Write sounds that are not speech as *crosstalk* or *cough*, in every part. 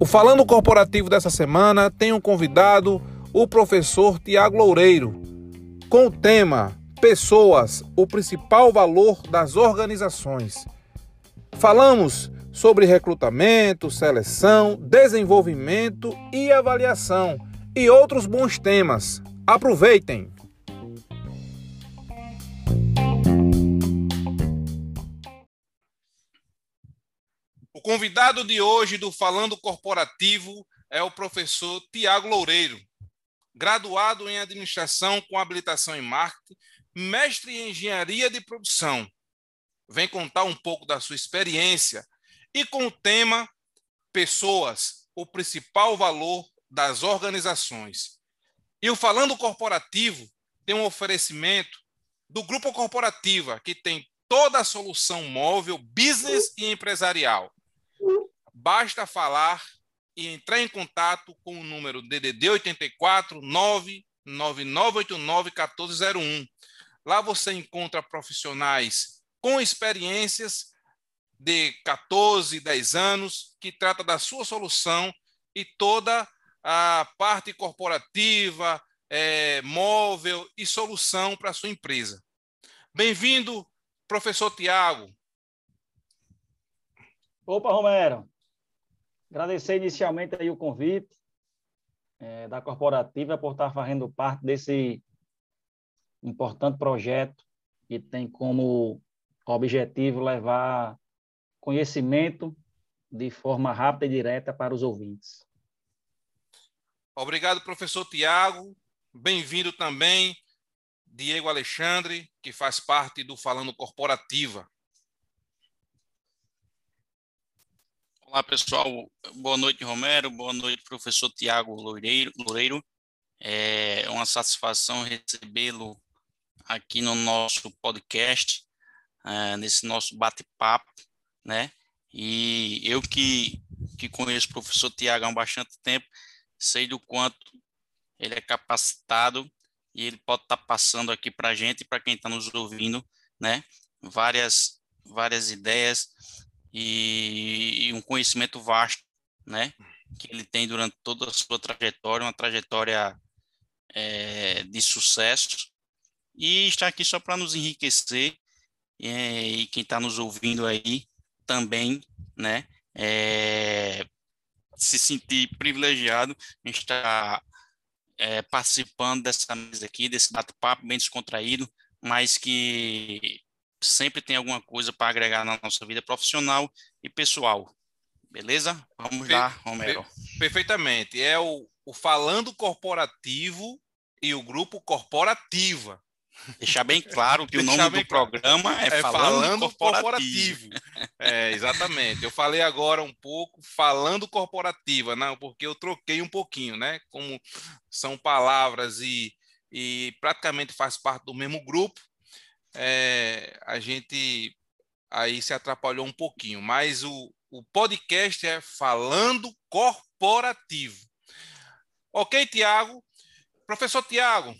O Falando Corporativo dessa semana tem um convidado, o professor Tiago Loureiro, com o tema Pessoas, o principal valor das organizações. Falamos sobre recrutamento, seleção, desenvolvimento e avaliação e outros bons temas. Aproveitem! Convidado de hoje do Falando Corporativo é o professor Tiago Loureiro, graduado em administração com habilitação em marketing, mestre em engenharia de produção. Vem contar um pouco da sua experiência e com o tema Pessoas, o principal valor das organizações. E o Falando Corporativo tem um oferecimento do Grupo Corporativa, que tem toda a solução móvel, business e empresarial. Basta falar e entrar em contato com o número DDD 84 99989 1401. Lá você encontra profissionais com experiências de 14, 10 anos que trata da sua solução e toda a parte corporativa, é, móvel e solução para a sua empresa. Bem-vindo, professor Tiago. Opa, Romero. Agradecer inicialmente aí o convite é, da corporativa por estar fazendo parte desse importante projeto que tem como objetivo levar conhecimento de forma rápida e direta para os ouvintes. Obrigado, professor Tiago. Bem-vindo também, Diego Alexandre, que faz parte do Falando Corporativa. Olá, pessoal. Boa noite, Romero. Boa noite, professor Tiago Loureiro. É uma satisfação recebê-lo aqui no nosso podcast, é, nesse nosso bate-papo, né? E eu que, que conheço o professor Tiago há bastante tempo, sei do quanto ele é capacitado e ele pode estar passando aqui para a gente para quem está nos ouvindo, né? Várias, várias ideias e, e um conhecimento vasto, né? Que ele tem durante toda a sua trajetória, uma trajetória é, de sucesso e está aqui só para nos enriquecer é, e quem está nos ouvindo aí também, né? É, se sentir privilegiado em estar é, participando dessa mesa aqui, desse bate-papo bem descontraído, mas que sempre tem alguma coisa para agregar na nossa vida profissional e pessoal. Beleza? Vamos per lá, Romero. Per perfeitamente. É o, o Falando Corporativo e o Grupo Corporativa. Deixar bem claro que o *laughs* nome do programa é, é Falando, falando Corporativo. corporativo. é, exatamente. Eu falei agora um pouco Falando Corporativa, não, porque eu troquei um pouquinho, né? Como são palavras e, e praticamente faz parte do mesmo grupo, é, a gente aí se atrapalhou um pouquinho, mas o, o podcast é Falando Corporativo. Ok, Tiago? Professor Tiago,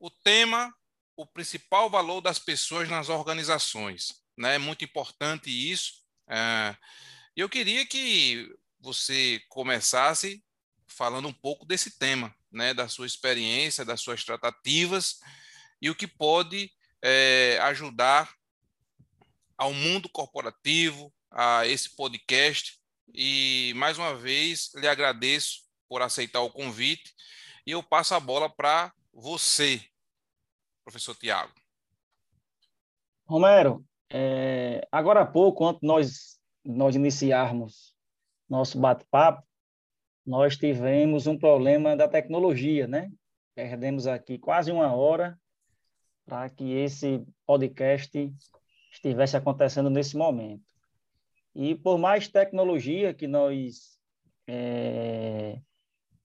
o tema, o principal valor das pessoas nas organizações. Né? É muito importante isso. É, eu queria que você começasse falando um pouco desse tema, né? da sua experiência, das suas tratativas e o que pode é, ajudar ao mundo corporativo, a esse podcast. E mais uma vez lhe agradeço por aceitar o convite e eu passo a bola para você, professor Tiago. Romero, é, agora há pouco, antes nós nós iniciarmos nosso bate-papo, nós tivemos um problema da tecnologia, né? Perdemos aqui quase uma hora para que esse podcast estivesse acontecendo nesse momento. E por mais tecnologia que nós é,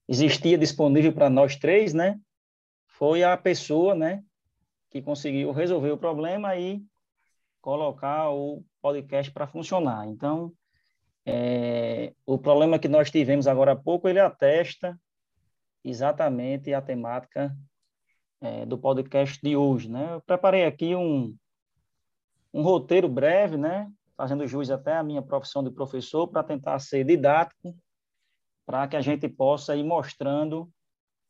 existia disponível para nós três, né, foi a pessoa, né, que conseguiu resolver o problema e colocar o podcast para funcionar. Então, é, o problema que nós tivemos agora há pouco, ele atesta exatamente a temática é, do podcast de hoje, né? Eu preparei aqui um, um roteiro breve, né? fazendo jus até à minha profissão de professor, para tentar ser didático, para que a gente possa ir mostrando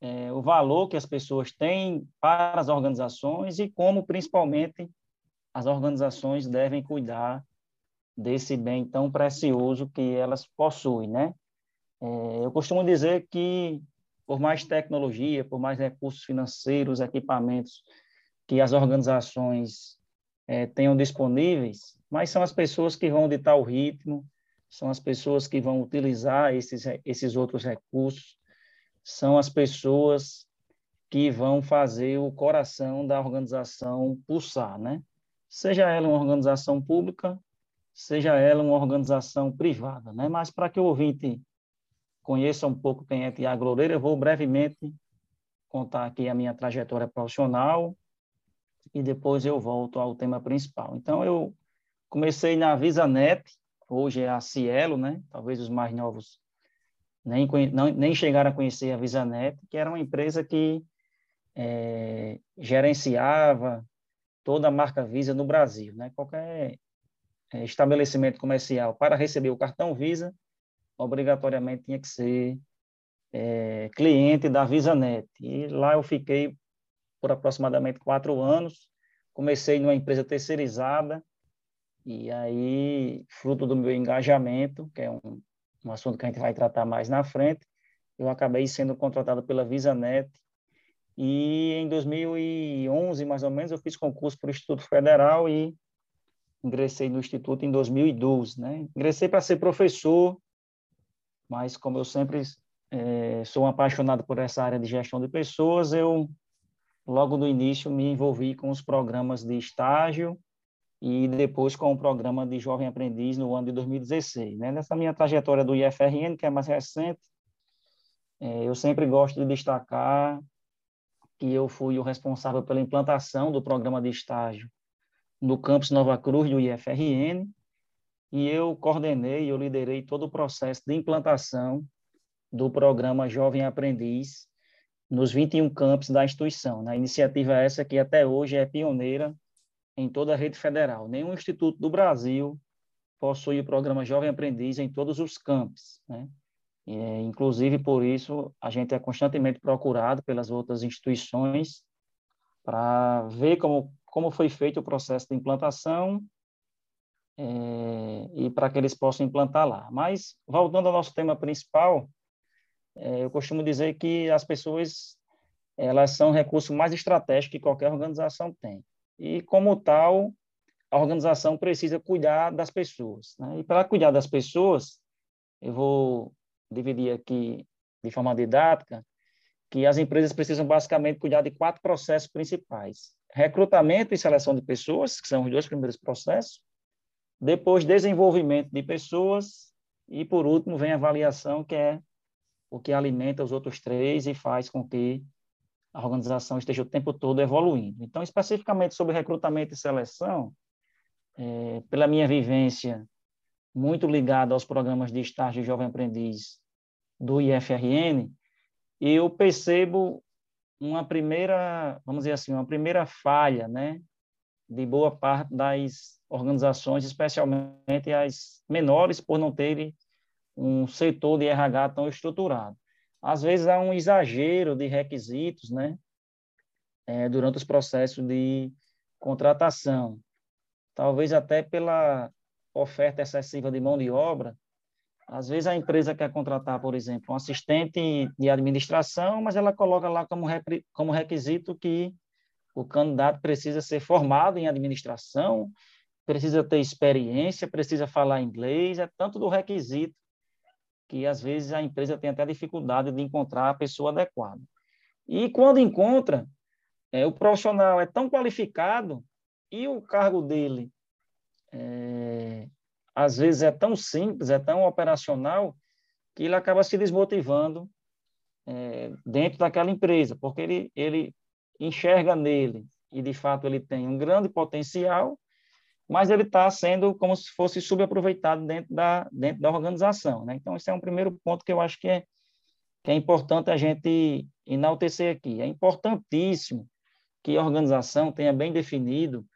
é, o valor que as pessoas têm para as organizações e como, principalmente, as organizações devem cuidar desse bem tão precioso que elas possuem, né? É, eu costumo dizer que, por mais tecnologia, por mais recursos financeiros, equipamentos que as organizações é, tenham disponíveis, mas são as pessoas que vão ditar o ritmo, são as pessoas que vão utilizar esses, esses outros recursos, são as pessoas que vão fazer o coração da organização pulsar, né? Seja ela uma organização pública, seja ela uma organização privada, né? Mas para que o ouvinte conheça um pouco quem é Tiago Loureiro, eu vou brevemente contar aqui a minha trajetória profissional e depois eu volto ao tema principal. Então, eu comecei na VisaNet, hoje é a Cielo, né? Talvez os mais novos nem, nem chegaram a conhecer a VisaNet, que era uma empresa que é, gerenciava toda a marca Visa no Brasil. Né? Qualquer é, estabelecimento comercial, para receber o cartão Visa, obrigatoriamente tinha que ser é, cliente da VisaNet. E lá eu fiquei por aproximadamente quatro anos. Comecei numa empresa terceirizada, e aí, fruto do meu engajamento, que é um, um assunto que a gente vai tratar mais na frente, eu acabei sendo contratado pela VisaNet e em 2011, mais ou menos, eu fiz concurso para o Instituto Federal e ingressei no Instituto em 2012, né? Ingressei para ser professor, mas como eu sempre é, sou um apaixonado por essa área de gestão de pessoas, eu logo no início me envolvi com os programas de estágio e depois com o programa de Jovem Aprendiz no ano de 2016. Né? Nessa minha trajetória do IFRN, que é mais recente, é, eu sempre gosto de destacar que eu fui o responsável pela implantação do programa de estágio no campus Nova Cruz do IFRN, e eu coordenei, eu liderei todo o processo de implantação do programa Jovem Aprendiz nos 21 campos da instituição. Né? A iniciativa essa que até hoje é pioneira em toda a rede federal. Nenhum instituto do Brasil possui o programa Jovem Aprendiz em todos os campos, né? É, inclusive, por isso, a gente é constantemente procurado pelas outras instituições para ver como, como foi feito o processo de implantação é, e para que eles possam implantar lá. Mas, voltando ao nosso tema principal, é, eu costumo dizer que as pessoas elas são o recurso mais estratégico que qualquer organização tem e, como tal, a organização precisa cuidar das pessoas. Né? E para cuidar das pessoas, eu vou dividir aqui de forma didática que as empresas precisam basicamente cuidar de quatro processos principais: recrutamento e seleção de pessoas, que são os dois primeiros processos, depois desenvolvimento de pessoas e por último vem a avaliação, que é o que alimenta os outros três e faz com que a organização esteja o tempo todo evoluindo. Então, especificamente sobre recrutamento e seleção, é, pela minha vivência muito ligada aos programas de estágio de jovem aprendiz do IFRN, eu percebo uma primeira, vamos dizer assim, uma primeira falha, né, de boa parte das organizações, especialmente as menores, por não terem um setor de RH tão estruturado às vezes há um exagero de requisitos, né, é, durante os processos de contratação. Talvez até pela oferta excessiva de mão de obra, às vezes a empresa quer contratar, por exemplo, um assistente de administração, mas ela coloca lá como, como requisito que o candidato precisa ser formado em administração, precisa ter experiência, precisa falar inglês, é tanto do requisito que às vezes a empresa tem até dificuldade de encontrar a pessoa adequada. E quando encontra, é, o profissional é tão qualificado e o cargo dele é, às vezes é tão simples, é tão operacional, que ele acaba se desmotivando é, dentro daquela empresa, porque ele, ele enxerga nele, e de fato ele tem um grande potencial, mas ele está sendo como se fosse subaproveitado dentro da, dentro da organização. Né? Então, esse é um primeiro ponto que eu acho que é, que é importante a gente enaltecer aqui. É importantíssimo que a organização tenha bem definido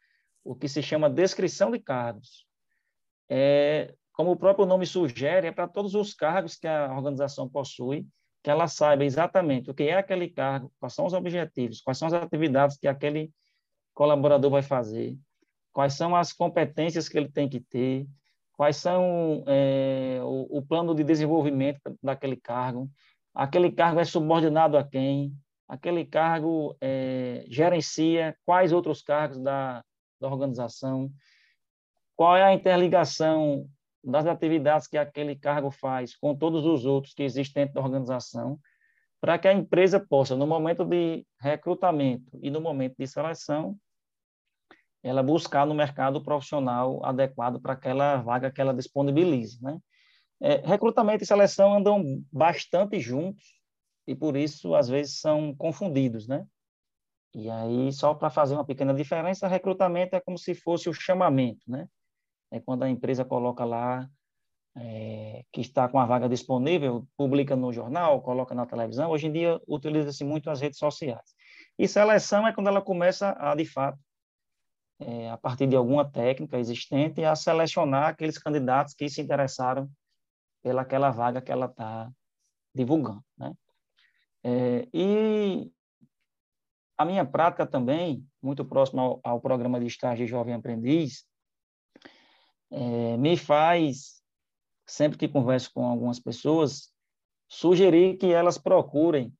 o que se chama descrição de cargos. é, como o próprio nome sugere, é para todos os cargos que a organização possui, que ela saiba exatamente o que é aquele cargo, quais são os objetivos, quais são as atividades que aquele colaborador vai fazer, quais são as competências que ele tem que ter, quais são é, o, o, plano de desenvolvimento daquele cargo, aquele cargo é subordinado a quem, aquele cargo é, gerencia quais outros cargos da, da organização, qual é a interligação das atividades que aquele cargo faz com todos os outros que existem dentro da organização, para que a empresa possa, no momento de recrutamento e no momento de seleção, ela buscar no mercado profissional adequado para aquela vaga que ela disponibilize, né? É, recrutamento e seleção andam bastante juntos e por isso às vezes são confundidos, né? E aí só para fazer uma pequena diferença, recrutamento é como se fosse o chamamento, né? É quando a empresa coloca lá é, que está com a vaga disponível, publica no jornal, coloca na televisão. Hoje em dia utiliza-se muito as redes sociais. E seleção é quando ela começa a, de fato, é, a partir de alguma técnica existente, a selecionar aqueles candidatos que se interessaram pelaquela vaga que ela está divulgando. Né? É, e a minha prática também, muito próxima ao, ao programa de estágio de Jovem Aprendiz, é, me faz, sempre que converso com algumas pessoas, sugerir que elas procurem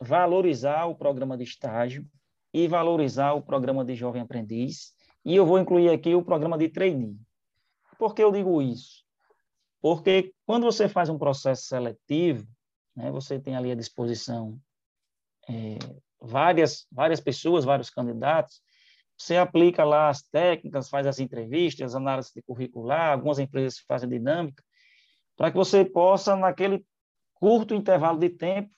valorizar o programa de estágio e valorizar o programa de jovem aprendiz. E eu vou incluir aqui o programa de trainee. Por que eu digo isso? Porque quando você faz um processo seletivo, né, você tem ali à disposição é, várias, várias pessoas, vários candidatos, você aplica lá as técnicas, faz as entrevistas, análise de curricular, algumas empresas fazem dinâmica, para que você possa, naquele curto intervalo de tempo,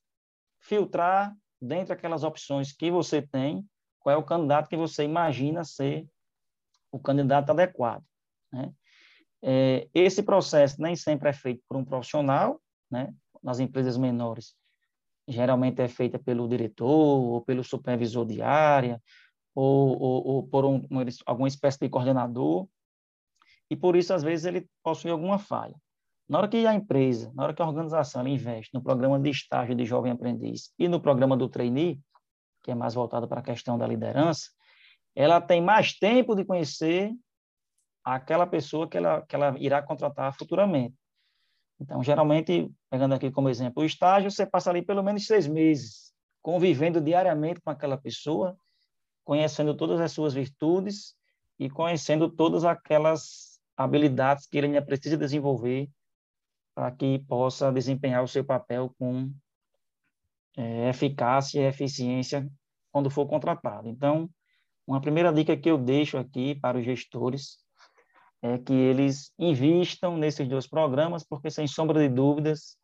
filtrar dentre aquelas opções que você tem, qual é o candidato que você imagina ser o candidato adequado. Né? É, esse processo nem sempre é feito por um profissional, né? nas empresas menores, geralmente é feita pelo diretor ou pelo supervisor de área, ou, ou, ou por um, alguma espécie de coordenador, e por isso, às vezes, ele possui alguma falha. Na hora que a empresa, na hora que a organização investe no programa de estágio de jovem aprendiz e no programa do trainee, que é mais voltado para a questão da liderança, ela tem mais tempo de conhecer aquela pessoa que ela, que ela irá contratar futuramente. Então, geralmente, pegando aqui como exemplo o estágio, você passa ali pelo menos seis meses convivendo diariamente com aquela pessoa, conhecendo todas as suas virtudes e conhecendo todas aquelas habilidades que ele ainda precisa desenvolver para que possa desempenhar o seu papel com é, eficácia e eficiência quando for contratado. Então, uma primeira dica que eu deixo aqui para os gestores é que eles invistam nesses dois programas, porque, sem sombra de dúvidas,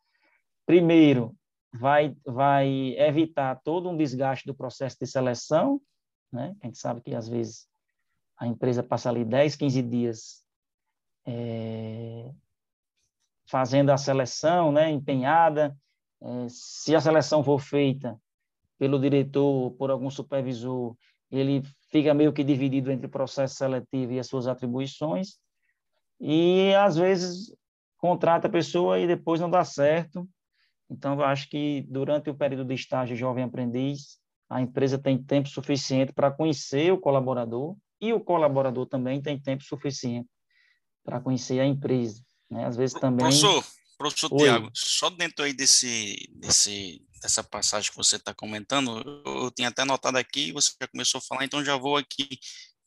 primeiro, vai, vai evitar todo um desgaste do processo de seleção, né? A gente sabe que, às vezes, a empresa passa ali 10, 15 dias é, fazendo a seleção, né? empenhada. É, se a seleção for feita pelo diretor, por algum supervisor, ele fica meio que dividido entre o processo seletivo e as suas atribuições e às vezes contrata a pessoa e depois não dá certo. Então, eu acho que durante o período de estágio jovem aprendiz, a empresa tem tempo suficiente para conhecer o colaborador e o colaborador também tem tempo suficiente para conhecer a empresa. Né? Às vezes também. Professor, professor Tiago, só dentro aí desse, desse, dessa passagem que você está comentando, eu, eu tinha até notado aqui, você já começou a falar, então já vou aqui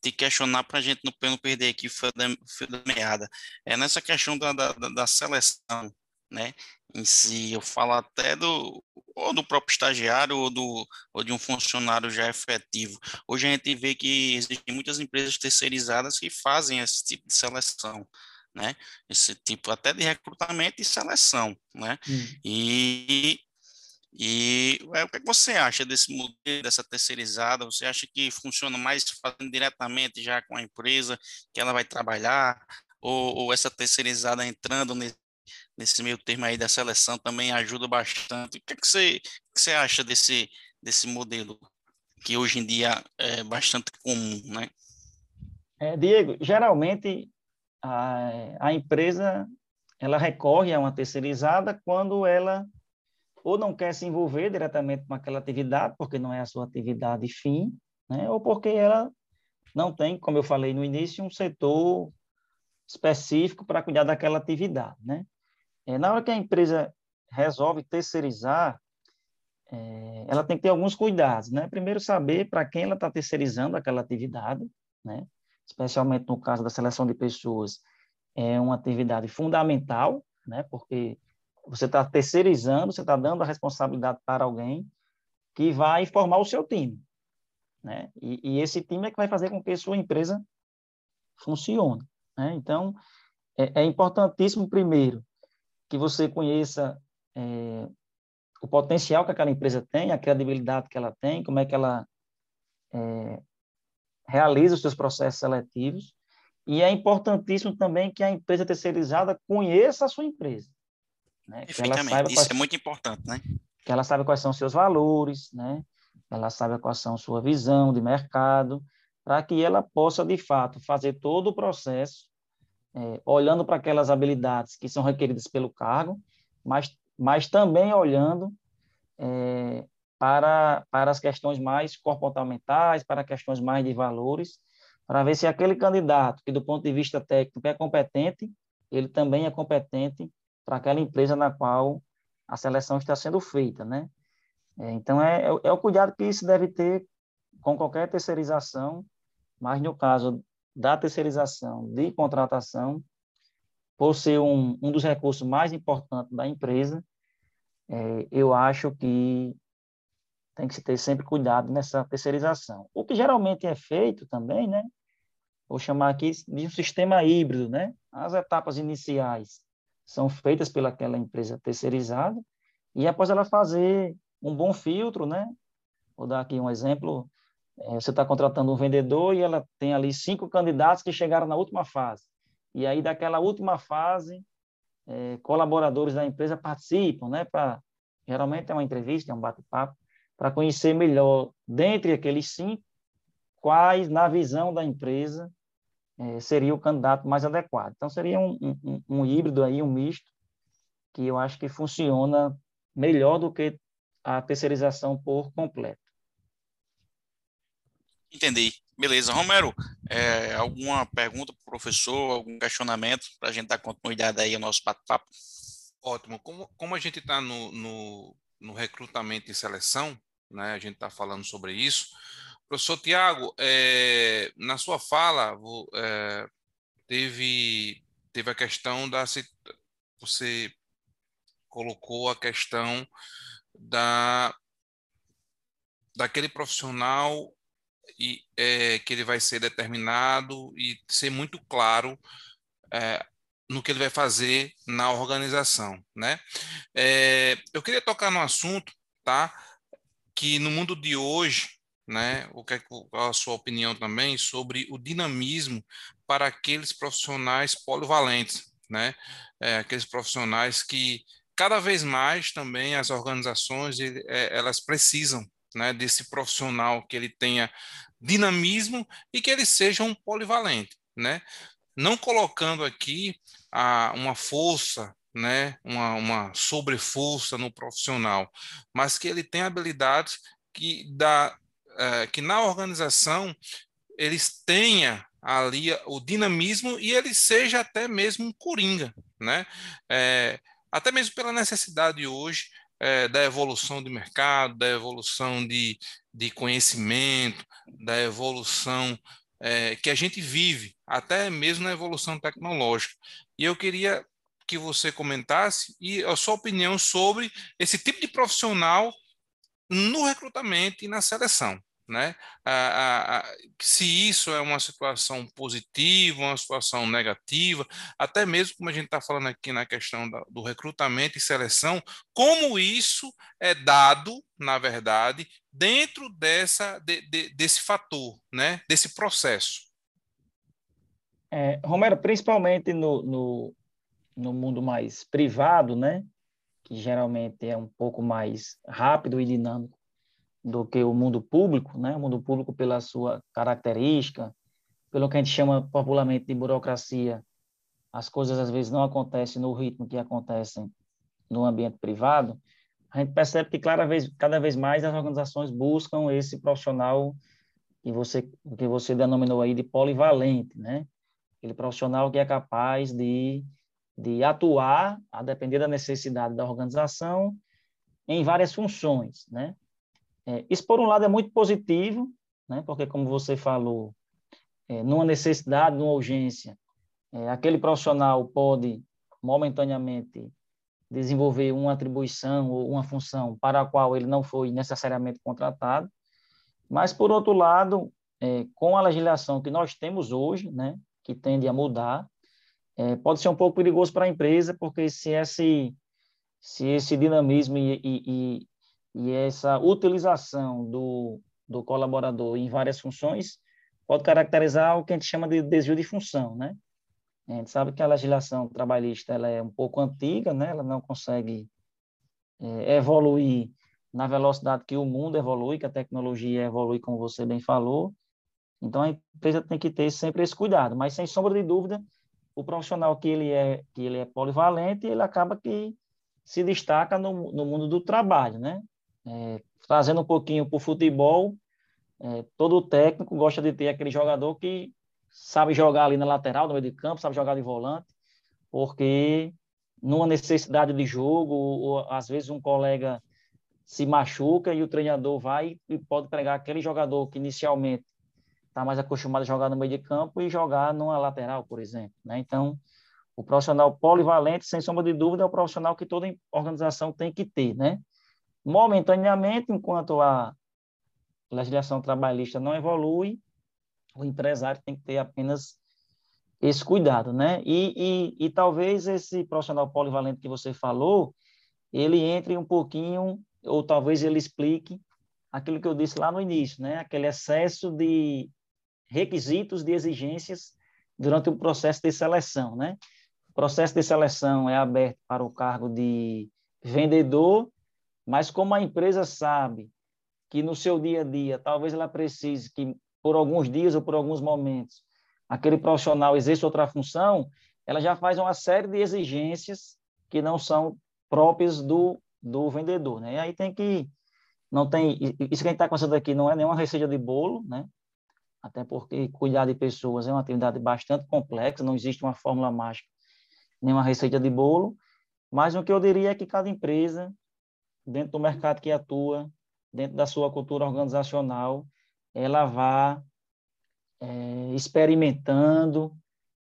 te questionar para a gente não, não perder aqui o fio da, fio da meada. É nessa questão da, da, da, seleção, né? Em si, eu falo até do ou do próprio estagiário ou, do, ou de um funcionário já efetivo. Hoje a gente vê que existem muitas empresas terceirizadas que fazem esse tipo de seleção, né? Esse tipo até de recrutamento e seleção, né? Hum. E e é, o que, é que você acha desse modelo, dessa terceirizada? Você acha que funciona mais fazendo diretamente já com a empresa que ela vai trabalhar? Ou, ou essa terceirizada entrando nesse, nesse meio termo aí da seleção também ajuda bastante? O que, é que, você, que você acha desse, desse modelo que hoje em dia é bastante comum, né? É, Diego, geralmente a, a empresa ela recorre a uma terceirizada quando ela ou não quer se envolver diretamente com aquela atividade, porque não é a sua atividade fim, né? ou porque ela não tem, como eu falei no início, um setor específico para cuidar daquela atividade. Né? É, na hora que a empresa resolve terceirizar, é, ela tem que ter alguns cuidados. Né? Primeiro, saber para quem ela está terceirizando aquela atividade, né? Especialmente no caso da seleção de pessoas, é uma atividade fundamental, né? porque você está terceirizando, você está dando a responsabilidade para alguém que vai formar o seu time. Né? E, e, esse time é que vai fazer com que a sua empresa funcione. Né? Então, é, é, importantíssimo, primeiro, que você conheça é, o potencial que aquela empresa tem, a credibilidade que ela tem, como é que ela é, realiza os seus processos seletivos. E é importantíssimo também que a empresa terceirizada conheça a sua empresa. Né? Perfeitamente, isso quais, é muito importante, né? Que ela saiba quais são os seus valores, né? Ela saiba quais são a sua visão de mercado, para que ela possa, de fato, fazer todo o processo, é, olhando para aquelas habilidades que são requeridas pelo cargo, mas, mas também olhando é, para, para as questões mais comportamentais, para questões mais de valores, para ver se aquele candidato, que do ponto de vista técnico é competente, ele também é competente para aquela empresa na qual a seleção está sendo feita, né? É, então, é, é, é, o cuidado que se deve ter com qualquer terceirização, mas no caso da terceirização de contratação, por ser um, um dos recursos mais importantes da empresa, é, eu acho que tem que se ter sempre cuidado nessa terceirização. O que geralmente é feito também, né? Vou chamar aqui de um sistema híbrido, né? As etapas iniciais são feitas pelaquela empresa terceirizada e após ela fazer um bom filtro, né? Vou dar aqui um exemplo. É, você está contratando um vendedor e ela tem ali cinco candidatos que chegaram na última fase. E aí, daquela última fase, é, colaboradores da empresa participam, né? Pra, geralmente é uma entrevista, é um bate-papo, para conhecer melhor, dentre aqueles cinco, quais, na visão da empresa, é, seria o candidato mais adequado. Então, seria um, um, um, híbrido aí, um misto, que eu acho que funciona melhor do que a terceirização por completo. Entendi. Beleza. Romero, é, alguma pergunta para o professor, algum questionamento para a gente dar continuidade aí ao nosso bate-papo? Ótimo. Como, como a gente está no, no, no recrutamento e seleção, né, a gente está falando sobre isso, Professor Tiago, é, na sua fala, é, teve, teve a questão da. Você colocou a questão da, daquele profissional e, é, que ele vai ser determinado e ser muito claro é, no que ele vai fazer na organização, né? É, eu queria tocar no assunto, tá? Que no mundo de hoje né? O que é a sua opinião também sobre o dinamismo para aqueles profissionais polivalentes, né? É, aqueles profissionais que cada vez mais também as organizações é, elas precisam, né? Desse profissional que ele tenha dinamismo e que ele seja um polivalente, né? Não colocando aqui a, uma força né, uma, uma sobreforça no profissional, mas que ele tenha habilidades que dá é, que na organização eles tenha ali o dinamismo e ele seja até mesmo um coringa, né? É, até mesmo pela necessidade hoje é, da evolução de mercado, da evolução de, de conhecimento, da evolução é, que a gente vive, até mesmo na evolução tecnológica. E eu queria que você comentasse e a sua opinião sobre esse tipo de profissional no recrutamento e na seleção. Né? se isso é uma situação positiva, uma situação negativa, até mesmo como a gente está falando aqui na questão da, do recrutamento e seleção, como isso é dado, na verdade, dentro dessa, de, de, desse fator, né? desse processo. É, Romero, principalmente no, no, no mundo mais privado, né? que geralmente é um pouco mais rápido e dinâmico do que o mundo público, né? O mundo público pela sua característica, pelo que a gente chama popularmente de burocracia, as coisas às vezes não acontecem no ritmo que acontecem no ambiente privado, a gente percebe que cada vez, cada vez mais as organizações buscam esse profissional que você, que você denominou aí de polivalente, né? Aquele profissional que é capaz de, de atuar, a depender da necessidade da organização, em várias funções, né? É, isso, por um lado, é muito positivo, né? Porque, como você falou, é, numa necessidade, numa urgência, é, aquele profissional pode, momentaneamente, desenvolver uma atribuição ou uma função para a qual ele não foi necessariamente contratado, mas, por outro lado, é, com a legislação que nós temos hoje, né, que tende a mudar, é, pode ser um pouco perigoso para a empresa, porque se esse, se esse dinamismo e, e, e, essa utilização do, do colaborador em várias funções pode caracterizar o que a gente chama de desvio de função, né? A gente sabe que a legislação trabalhista ela é um pouco antiga, né? ela não consegue é, evoluir na velocidade que o mundo evolui, que a tecnologia evolui, como você bem falou. Então, a empresa tem que ter sempre esse cuidado. Mas, sem sombra de dúvida, o profissional que ele é, que ele é polivalente, ele acaba que se destaca no, no mundo do trabalho, né? É, trazendo um pouquinho para o futebol, é, todo técnico gosta de ter aquele jogador que sabe jogar ali na lateral, no meio de campo, sabe jogar de volante, porque numa necessidade de jogo, ou, às vezes um colega se machuca e o treinador vai e pode pegar aquele jogador que inicialmente está mais acostumado a jogar no meio de campo e jogar numa lateral, por exemplo. Né? Então, o profissional polivalente, sem sombra de dúvida, é o profissional que toda organização tem que ter. Né? Momentaneamente, enquanto a legislação trabalhista não evolui, o empresário tem que ter apenas esse cuidado, né? E, e, e talvez esse profissional polivalente que você falou, ele entre um pouquinho, ou talvez ele explique aquilo que eu disse lá no início, né? Aquele excesso de requisitos, de exigências durante o processo de seleção, né? O processo de seleção é aberto para o cargo de vendedor, mas como a empresa sabe que no seu dia a dia, talvez ela precise que por alguns dias ou por alguns momentos, aquele profissional exerce outra função, ela já faz uma série de exigências que não são próprias do, do vendedor, né? E aí tem que não tem isso que a gente está conversando aqui não é nenhuma receita de bolo, né? Até porque cuidar de pessoas é uma atividade bastante complexa, não existe uma fórmula mágica, nenhuma receita de bolo, mas o que eu diria é que cada empresa dentro do mercado que atua, dentro da sua cultura organizacional, ela vá é, experimentando,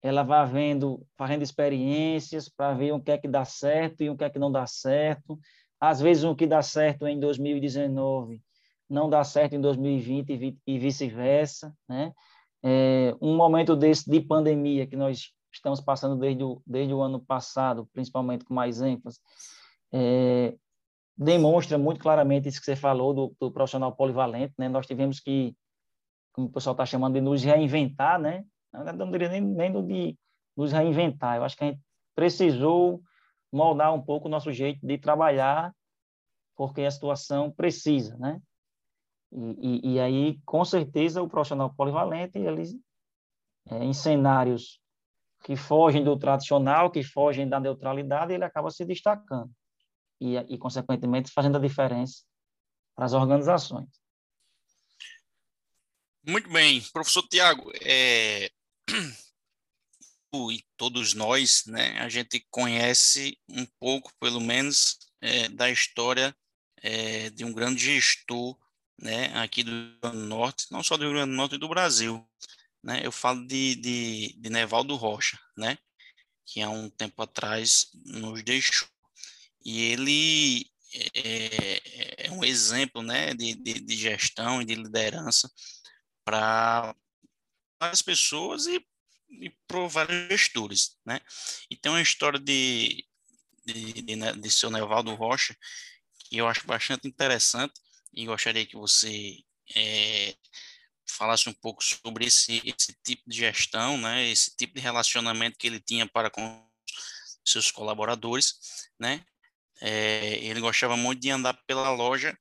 ela vá vendo, fazendo experiências para ver o que é que dá certo e o que é que não dá certo. Às vezes, o que dá certo em 2019 não dá certo em 2020 e vice-versa, né? É, um momento desse de pandemia que nós estamos passando desde o, desde o ano passado, principalmente com mais ênfase, é, demonstra muito claramente isso que você falou do, do profissional polivalente, né? Nós tivemos que, como o pessoal está chamando de nos reinventar, né? Não diria nem, nem de nos reinventar. Eu acho que a gente precisou moldar um pouco o nosso jeito de trabalhar, porque a situação precisa, né? E, e, e aí, com certeza, o profissional polivalente, ele, é, em cenários que fogem do tradicional, que fogem da neutralidade, ele acaba se destacando e, e consequentemente, fazendo a diferença para as organizações. Muito bem, professor Tiago, é... e todos nós, né, a gente conhece um pouco, pelo menos, é, da história é, de um grande gestor, né, aqui do Rio Grande do Norte, não só do Rio Grande do Norte e do Brasil, né, eu falo de, de, de Nevaldo Rocha, né, que há um tempo atrás nos deixou e ele é, é um exemplo né, de, de, de, gestão e de liderança para várias pessoas e, e para vários gestores. Né? E tem uma história de, de, de, né, de seu Nevaldo Rocha que eu acho bastante interessante e gostaria que você é, falasse um pouco sobre esse, esse tipo de gestão, né, esse tipo de relacionamento que ele tinha para com seus colaboradores, né, é, ele gostava muito de andar pela loja,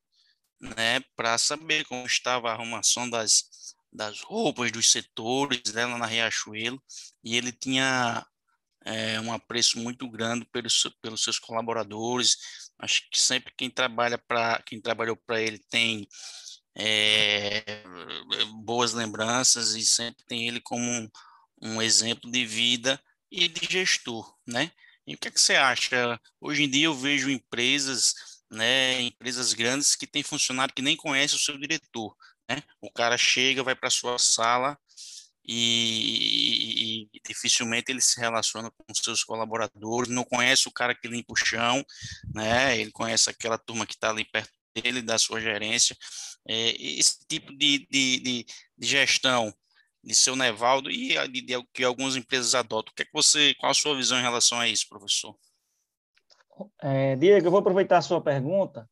né, para saber como estava a arrumação das, das roupas dos setores né, na Riachuelo, e ele tinha é, um apreço muito grande pelos, pelos seus colaboradores. Acho que sempre quem trabalha para quem trabalhou para ele tem é, boas lembranças e sempre tem ele como um, um, exemplo de vida e de gestor, né? E o que, é que você acha? Hoje em dia eu vejo empresas, né, empresas grandes que têm funcionário que nem conhece o seu diretor, né? O cara chega, vai para sua sala e, e, e, dificilmente ele se relaciona com seus colaboradores, não conhece o cara que limpa o chão, né? Ele conhece aquela turma que está ali perto dele, da sua gerência. É, esse tipo de, de, de, de, gestão de seu Nevaldo e de, de, que algumas empresas adotam. O que é que você, qual a sua visão em relação a isso, professor? É, Diego, eu vou aproveitar a sua pergunta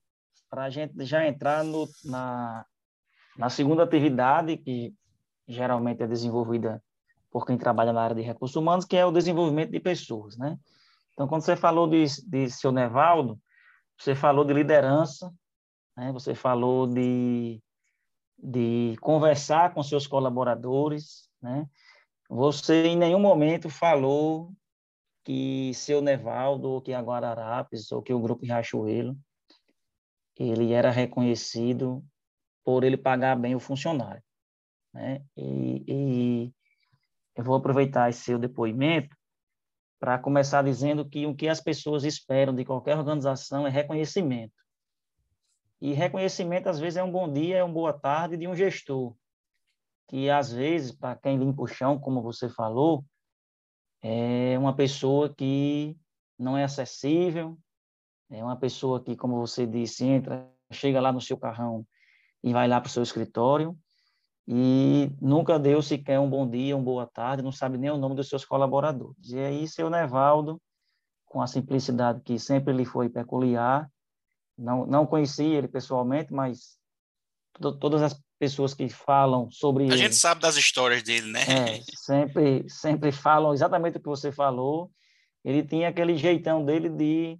para a gente já entrar no, na, na segunda atividade que geralmente é desenvolvida por quem trabalha na área de recursos humanos, que é o desenvolvimento de pessoas, né? Então, quando você falou de, de seu Nevaldo, você falou de liderança, né? Você falou de, de conversar com seus colaboradores, né? Você em nenhum momento falou que seu Nevaldo, ou que a Guararapes, ou que o Grupo Riachuelo, ele era reconhecido por ele pagar bem o funcionário. Né? E, e eu vou aproveitar esse seu depoimento para começar dizendo que o que as pessoas esperam de qualquer organização é reconhecimento. E reconhecimento, às vezes, é um bom dia, é uma boa tarde de um gestor, que, às vezes, para quem limpa o chão, como você falou, é uma pessoa que não é acessível, é uma pessoa que, como você disse, entra, chega lá no seu carrão e vai lá para o seu escritório, e nunca deu sequer um bom dia, uma boa tarde, não sabe nem o nome dos seus colaboradores. E aí, seu Nevaldo, com a simplicidade que sempre lhe foi peculiar, não, não conheci ele pessoalmente, mas todas as pessoas que falam sobre a ele... Gente sabe das histórias dele, né? É, sempre, sempre falam exatamente o que você falou. Ele tinha aquele jeitão dele de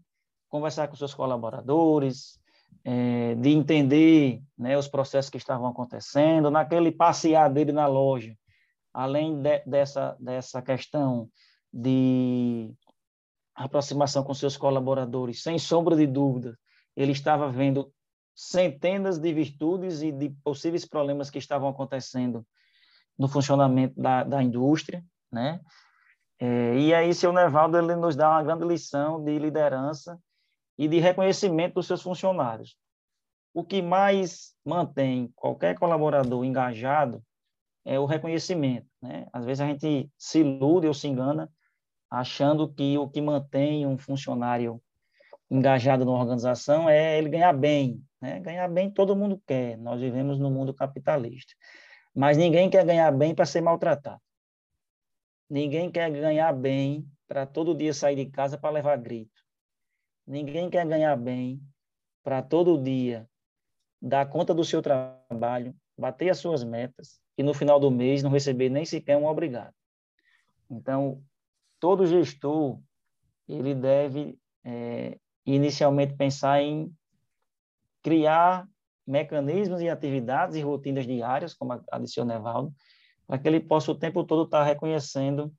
conversar com seus colaboradores, é, de entender né, os processos que estavam acontecendo, naquele passear dele na loja, além de, dessa, dessa questão de aproximação com seus colaboradores, sem sombra de dúvida, ele estava vendo centenas de virtudes e de possíveis problemas que estavam acontecendo no funcionamento da, da indústria, né? É, e aí, seu Nevaldo, ele nos dá uma grande lição de liderança e de reconhecimento dos seus funcionários. O que mais mantém qualquer colaborador engajado é o reconhecimento. Né? Às vezes a gente se ilude ou se engana achando que o que mantém um funcionário engajado numa organização é ele ganhar bem. Né? Ganhar bem todo mundo quer, nós vivemos no mundo capitalista. Mas ninguém quer ganhar bem para ser maltratado. Ninguém quer ganhar bem para todo dia sair de casa para levar grito. Ninguém quer ganhar bem para todo dia dar conta do seu trabalho, bater as suas metas e no final do mês não receber nem sequer um obrigado. Então, todo gestor ele deve é, inicialmente pensar em criar mecanismos e atividades e rotinas diárias, como a disse o Nevaldo, para que ele possa o tempo todo estar reconhecendo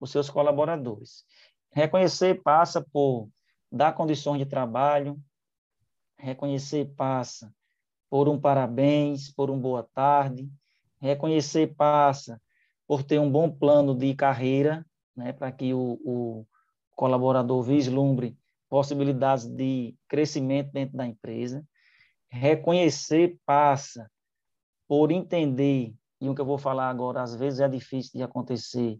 os seus colaboradores. Reconhecer passa por dar condições de trabalho, reconhecer passa por um parabéns, por um boa tarde, reconhecer passa por ter um bom plano de carreira, né, para que o, o colaborador vislumbre possibilidades de crescimento dentro da empresa. Reconhecer passa por entender, e o que eu vou falar agora às vezes é difícil de acontecer,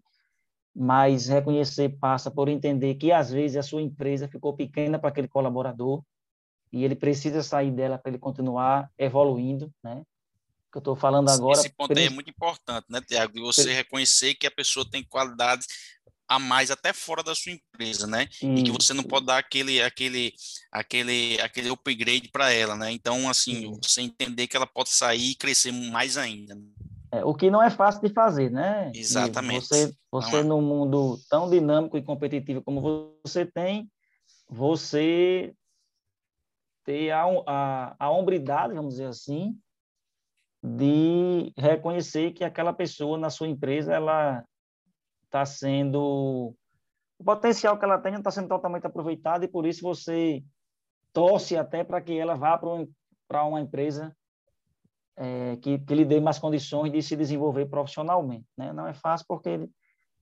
mas reconhecer passa por entender que às vezes a sua empresa ficou pequena para aquele colaborador e ele precisa sair dela para ele continuar evoluindo, né? Que eu estou falando agora. Esse ponto aí é muito importante, né, Tiago? De você reconhecer que a pessoa tem qualidades a mais até fora da sua empresa, né? Isso. E que você não pode dar aquele aquele aquele aquele upgrade para ela, né? Então, assim, você entender que ela pode sair e crescer mais ainda. Né? É, o que não é fácil de fazer, né? Exatamente. Você, você é. num mundo tão dinâmico e competitivo como você tem, você ter a, a, a hombridade, vamos dizer assim, de reconhecer que aquela pessoa na sua empresa ela está sendo o potencial que ela tem não está sendo totalmente aproveitado e por isso você torce até para que ela vá para um, uma empresa é, que, que lhe dê mais condições de se desenvolver profissionalmente. Né? Não é fácil porque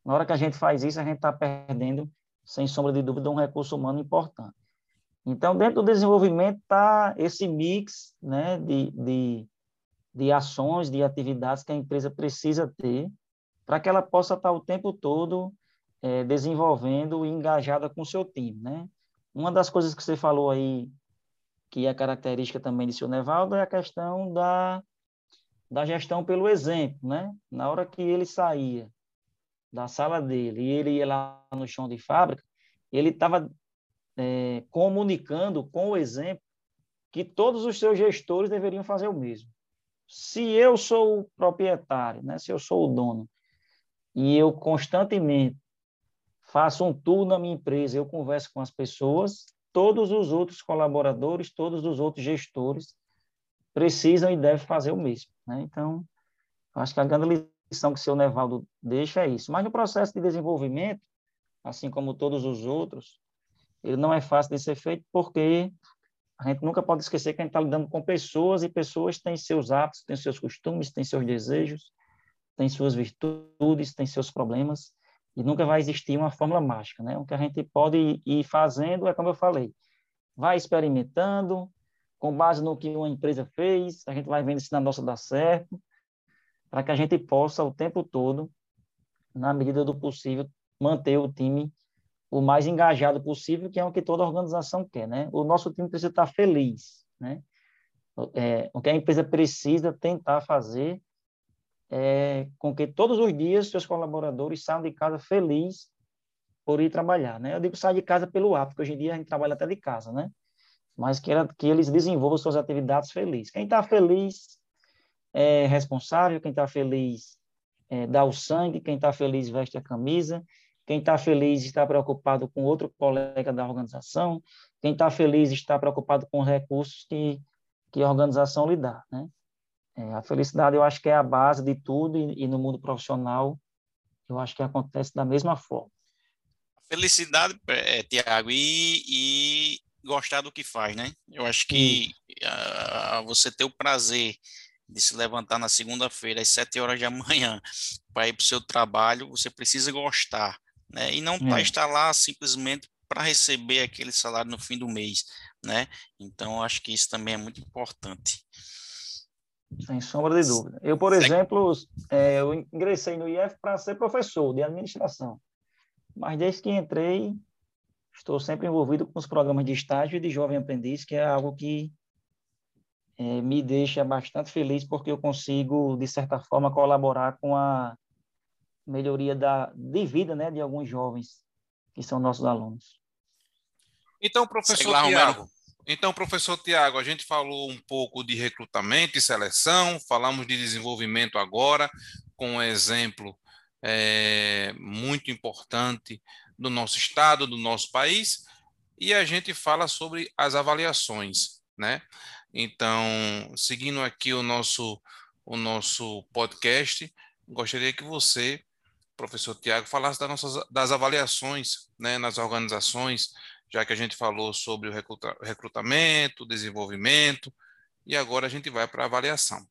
na hora que a gente faz isso, a gente está perdendo, sem sombra de dúvida, um recurso humano importante. Então, dentro do desenvolvimento está esse mix né, de, de, de ações, de atividades que a empresa precisa ter para que ela possa estar tá o tempo todo é, desenvolvendo e engajada com o seu time. Né? Uma das coisas que você falou aí que é característica também de seu Nevaldo, é a questão da, da gestão pelo exemplo, né? Na hora que ele saía da sala dele e ele ia lá no chão de fábrica, ele estava é, comunicando com o exemplo que todos os seus gestores deveriam fazer o mesmo. Se eu sou o proprietário, né? Se eu sou o dono e eu constantemente faço um tour na minha empresa, eu converso com as pessoas, todos os outros colaboradores, todos os outros gestores precisam e devem fazer o mesmo. Né? Então, acho que a grande lição que o seu Nevaldo deixa é isso. Mas no processo de desenvolvimento, assim como todos os outros, ele não é fácil de ser feito porque a gente nunca pode esquecer que a gente está lidando com pessoas e pessoas têm seus hábitos, têm seus costumes, têm seus desejos, têm suas virtudes, têm seus problemas e nunca vai existir uma fórmula mágica, né? O que a gente pode ir fazendo é como eu falei, vai experimentando, com base no que uma empresa fez, a gente vai vendo se na nossa dá certo, para que a gente possa o tempo todo, na medida do possível, manter o time o mais engajado possível, que é o que toda organização quer, né? O nosso time precisa estar feliz, né? É, o que a empresa precisa tentar fazer é, com que todos os dias seus colaboradores saiam de casa felizes por ir trabalhar, né? Eu digo sair de casa pelo ar, porque hoje em dia a gente trabalha até de casa, né? Mas que, que eles desenvolvam suas atividades felizes. Quem está feliz é responsável, quem está feliz é, dá o sangue, quem está feliz veste a camisa, quem está feliz está preocupado com outro colega da organização, quem está feliz está preocupado com os recursos que, que a organização lhe dá, né? É, a felicidade eu acho que é a base de tudo e, e no mundo profissional eu acho que acontece da mesma forma. Felicidade, é, Tiago, e, e, gostar do que faz, né? Eu acho que uh, você ter o prazer de se levantar na segunda-feira às sete horas da manhã para ir para o seu trabalho, você precisa gostar, né? E não é. estar lá simplesmente para receber aquele salário no fim do mês, né? Então, acho que isso também é muito importante. Sem sombra de dúvida. Eu, por exemplo, é, eu ingressei no IF para ser professor de administração. Mas desde que entrei, estou sempre envolvido com os programas de estágio e de jovem aprendiz, que é algo que é, me deixa bastante feliz, porque eu consigo, de certa forma, colaborar com a melhoria da, de vida né, de alguns jovens que são nossos alunos. Então, professor Tiago, então, professor Tiago, a gente falou um pouco de recrutamento e seleção, falamos de desenvolvimento agora, com um exemplo é, muito importante do nosso estado, do nosso país, e a gente fala sobre as avaliações, né? Então, seguindo aqui o nosso, o nosso podcast, gostaria que você, professor Tiago, falasse das, nossas, das avaliações né, nas organizações, já que a gente falou sobre o recruta, recrutamento, desenvolvimento, e agora a gente vai para a avaliação.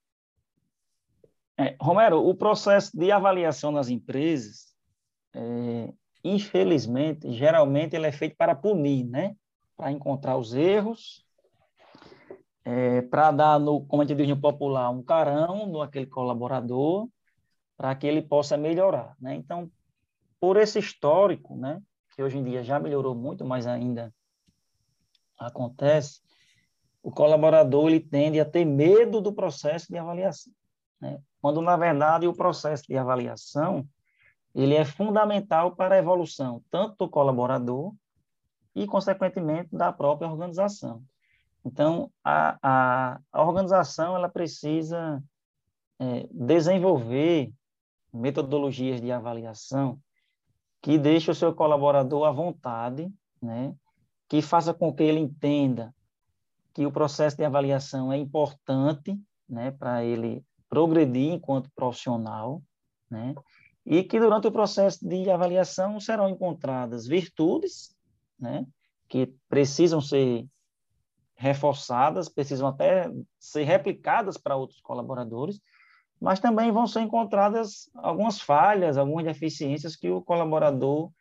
É, Romero, o processo de avaliação nas empresas, é, infelizmente, geralmente ele é feito para punir, né? Para encontrar os erros, é, para dar, no, como a gente diz no popular, um carão no aquele colaborador, para que ele possa melhorar, né? Então, por esse histórico, né? Hoje em dia já melhorou muito, mas ainda acontece, o colaborador ele tende a ter medo do processo de avaliação, né? quando na verdade o processo de avaliação ele é fundamental para a evolução tanto do colaborador e consequentemente da própria organização. Então a, a, a organização ela precisa é, desenvolver metodologias de avaliação que deixe o seu colaborador à vontade, né? que faça com que ele entenda que o processo de avaliação é importante né? para ele progredir enquanto profissional, né? e que durante o processo de avaliação serão encontradas virtudes, né, que precisam ser reforçadas, precisam até ser replicadas para outros colaboradores, mas também vão ser encontradas algumas falhas, algumas deficiências que o colaborador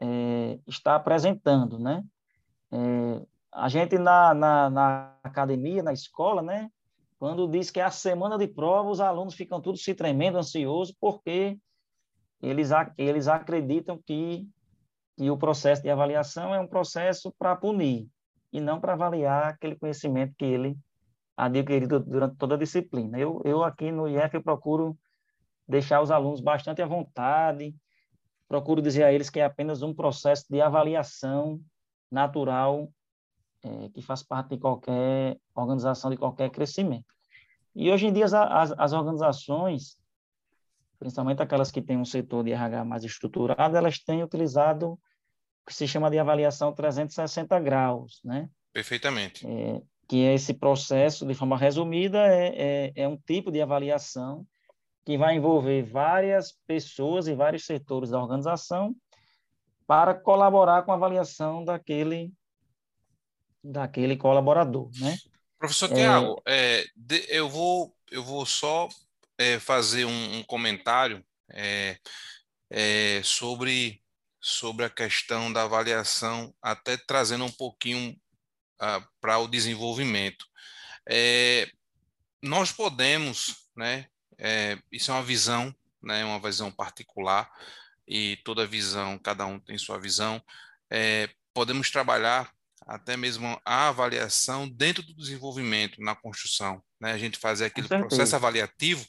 é, está apresentando, né? É, a gente na, na, na, academia, na escola, né? Quando diz que é a semana de prova, os alunos ficam todos se tremendo, ansiosos, porque eles, eles acreditam que, que o processo de avaliação é um processo para punir e não para avaliar aquele conhecimento que ele adquirido durante toda a disciplina. Eu, eu aqui no IF eu procuro deixar os alunos bastante à vontade, procuro dizer a eles que é apenas um processo de avaliação natural é, que faz parte de qualquer organização, de qualquer crescimento. E hoje em dia as, as organizações, principalmente aquelas que têm um setor de RH mais estruturado, elas têm utilizado o que se chama de avaliação 360 graus, né? Perfeitamente. É, que é esse processo, de forma resumida, é, é, é um tipo de avaliação que vai envolver várias pessoas e vários setores da organização para colaborar com a avaliação daquele daquele colaborador, né? Professor Tiago, é, eu vou eu vou só é, fazer um, um comentário é, é, sobre sobre a questão da avaliação, até trazendo um pouquinho para o desenvolvimento. É, nós podemos, né, é, isso é uma visão, né, uma visão particular, e toda visão, cada um tem sua visão, é, podemos trabalhar até mesmo a avaliação dentro do desenvolvimento, na construção, né, a gente fazer aquele processo avaliativo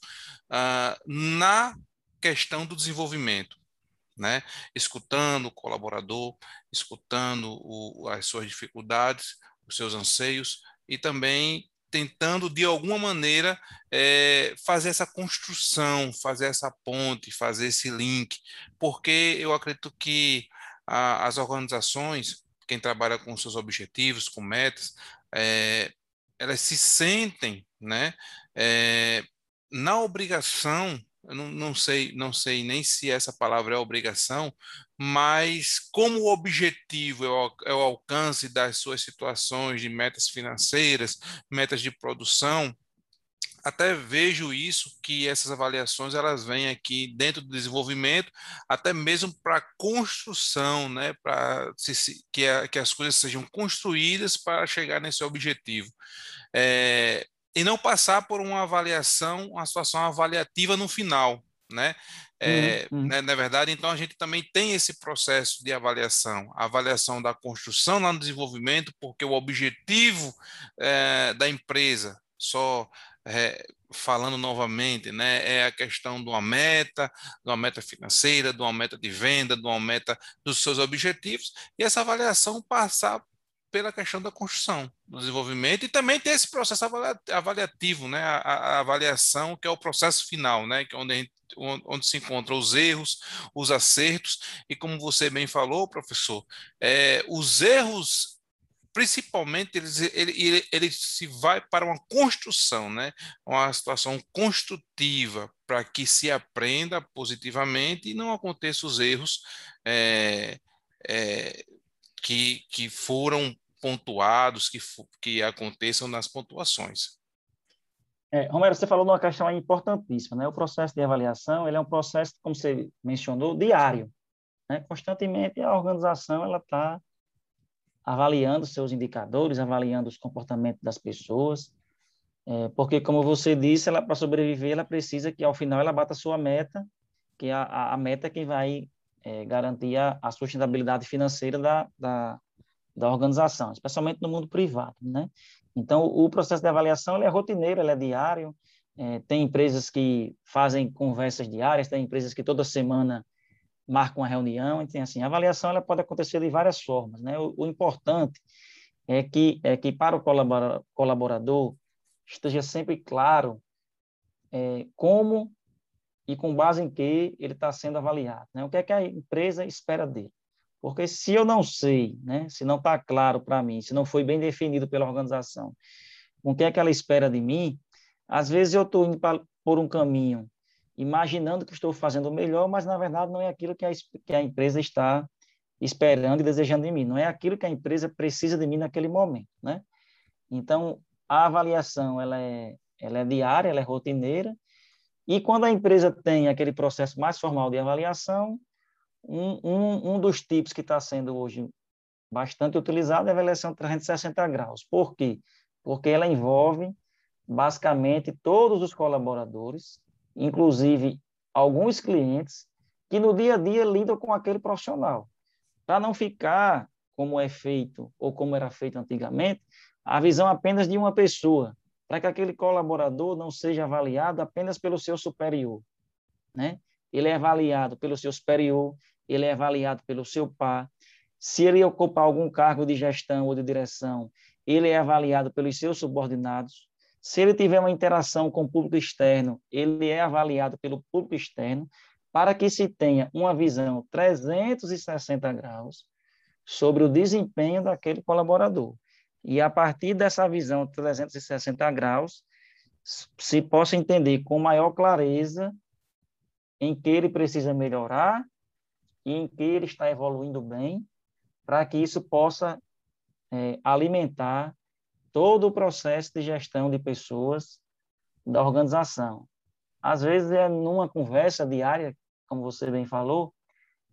uh, na questão do desenvolvimento, né? escutando o colaborador, escutando o, as suas dificuldades, os seus anseios e também tentando de alguma maneira é, fazer essa construção, fazer essa ponte, fazer esse link, porque eu acredito que a, as organizações, quem trabalha com seus objetivos, com metas, é, elas se sentem, né, é, na obrigação não, não, sei, não sei nem se essa palavra é obrigação, mas como o objetivo é o, é o alcance das suas situações de metas financeiras, metas de produção, até vejo isso que essas avaliações elas vêm aqui dentro do desenvolvimento, até mesmo para construção, né, para que, que as coisas sejam construídas para chegar nesse objetivo. É, e não passar por uma avaliação, uma situação avaliativa no final, né? É, uhum. né, na verdade, então a gente também tem esse processo de avaliação, avaliação da construção lá no desenvolvimento, porque o objetivo é, da empresa, só é, falando novamente, né, é a questão de uma meta, de uma meta financeira, de uma meta de venda, de uma meta dos seus objetivos, e essa avaliação passar pela questão da construção, do desenvolvimento e também tem esse processo avaliativo, né, a, a avaliação que é o processo final, né, que é onde, gente, onde se encontram os erros, os acertos e como você bem falou, professor, é, os erros principalmente eles, ele, ele, ele se vai para uma construção, né, uma situação construtiva para que se aprenda positivamente e não aconteça os erros é, é, que, que foram pontuados, que, que aconteçam nas pontuações. É, Romero, você falou de uma questão importantíssima, né? O processo de avaliação, ele é um processo, como você mencionou, diário. Né? Constantemente a organização ela está avaliando seus indicadores, avaliando os comportamentos das pessoas, é, porque como você disse, ela para sobreviver ela precisa que ao final ela bata a sua meta, que é a, a meta que vai é, garantir a, sustentabilidade financeira da, da, da, organização, especialmente no mundo privado, né? Então, o processo de avaliação é rotineiro, é diário, é, tem empresas que fazem conversas diárias, tem empresas que toda semana marcam uma reunião, então, assim, a avaliação ela pode acontecer de várias formas, né? O, o importante é que, é que para o colaborador esteja sempre claro é, como e com base em que ele está sendo avaliado. Né? O que é que a empresa espera dele? Porque se eu não sei, né, se não está claro para mim, se não foi bem definido pela organização, o que é que ela espera de mim, às vezes eu estou indo pra, por um caminho imaginando que estou fazendo o melhor, mas na verdade não é aquilo que a, que a empresa está esperando e desejando de mim, não é aquilo que a empresa precisa de mim naquele momento, né? Então, a avaliação, ela é, ela é diária, ela é rotineira, e quando a empresa tem aquele processo mais formal de avaliação, um, um, um dos tipos que está sendo hoje bastante utilizado é a avaliação 360 graus. Por quê? Porque ela envolve basicamente todos os colaboradores, inclusive alguns clientes, que no dia a dia lidam com aquele profissional. Para não ficar como é feito ou como era feito antigamente, a visão apenas de uma pessoa, para que aquele colaborador não seja avaliado apenas pelo seu superior, né? Ele é avaliado pelo seu superior, ele é avaliado pelo seu par. Se ele ocupar algum cargo de gestão ou de direção, ele é avaliado pelos seus subordinados. Se ele tiver uma interação com o público externo, ele é avaliado pelo público externo, para que se tenha uma visão 360 graus sobre o desempenho daquele colaborador. E a partir dessa visão 360 graus, se possa entender com maior clareza em que ele precisa melhorar e em que ele está evoluindo bem, para que isso possa é, alimentar todo o processo de gestão de pessoas da organização. Às vezes é numa conversa diária, como você bem falou,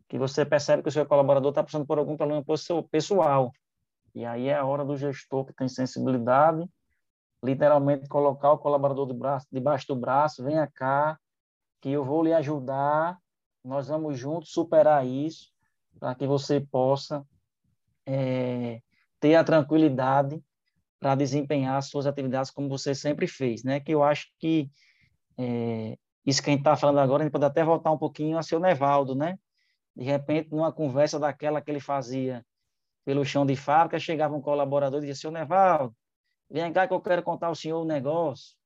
que você percebe que o seu colaborador está passando por algum problema pessoal. E aí é a hora do gestor que tem sensibilidade, literalmente colocar o colaborador de braço, debaixo do braço, venha cá, que eu vou lhe ajudar, nós vamos juntos superar isso, para que você possa é, ter a tranquilidade para desempenhar as suas atividades como você sempre fez, né? Que eu acho que é, isso que a gente está falando agora, a gente pode até voltar um pouquinho a seu Nevaldo, né? De repente, numa conversa daquela que ele fazia pelo chão de fábrica, chegava um colaborador e dizia, seu Nevaldo, vem cá que eu quero contar ao senhor um negócio.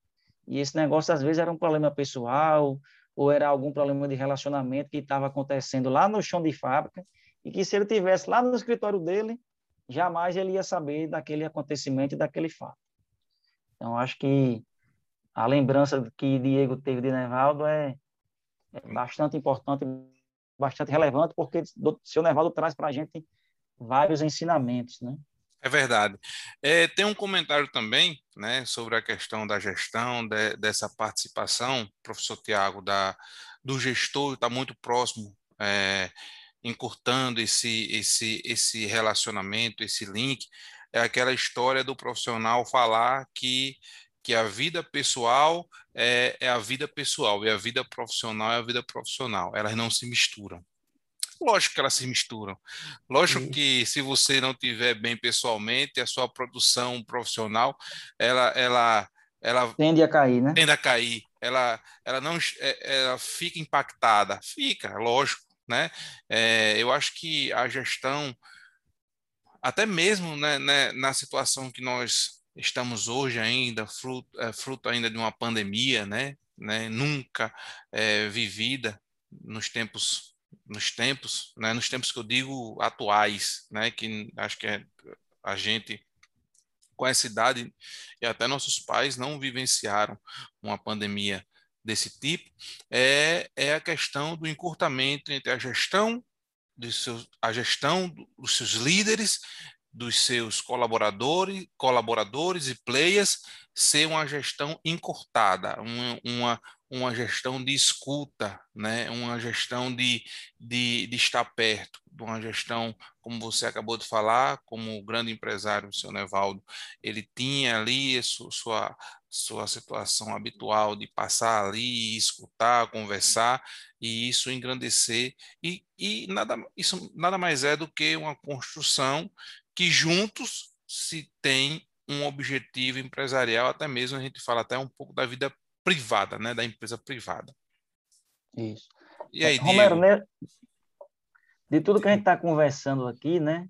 E esse negócio, às vezes, era um problema pessoal, ou era algum problema de relacionamento que estava acontecendo lá no chão de fábrica, e que se ele tivesse lá no escritório dele, jamais ele ia saber daquele acontecimento e daquele fato. Então, acho que a lembrança que Diego teve de Nevaldo é, é bastante importante, bastante relevante, porque o seu Nevaldo traz para a gente vários ensinamentos, né? É verdade. É, tem um comentário também, né, sobre a questão da gestão, de, dessa participação, professor Tiago, do gestor está muito próximo, é, encurtando esse, esse, esse relacionamento, esse link, é aquela história do profissional falar que, que a vida pessoal é, é a vida pessoal e a vida profissional é a vida profissional, elas não se misturam. Lógico que elas se misturam. Lógico Sim. que se você não tiver bem pessoalmente, a sua produção profissional, ela, ela, ela tende a cair, né? Tende a cair. Ela, ela não, é, ela fica impactada. Fica, lógico, né? É, eu acho que a gestão, até mesmo né, né, na situação que nós estamos hoje ainda, fruto, é, fruto ainda de uma pandemia, né? né nunca é, vivida nos tempos nos tempos, né, nos tempos que eu digo atuais, né, que acho que é a gente com essa idade e até nossos pais não vivenciaram uma pandemia desse tipo, é, é a questão do encurtamento entre a gestão de seus, a gestão dos seus líderes, dos seus colaboradores, colaboradores e players ser uma gestão encurtada, uma, uma, uma gestão de escuta, né? uma gestão de, de, de estar perto, uma gestão, como você acabou de falar, como grande empresário, o seu Nevaldo, ele tinha ali sua, sua situação habitual de passar ali, escutar, conversar, e isso engrandecer, e, e nada, isso nada mais é do que uma construção que juntos se tem um objetivo empresarial, até mesmo a gente fala até um pouco da vida privada, né, da empresa privada. Isso. E aí, Romero, né, de tudo que a gente está conversando aqui, né,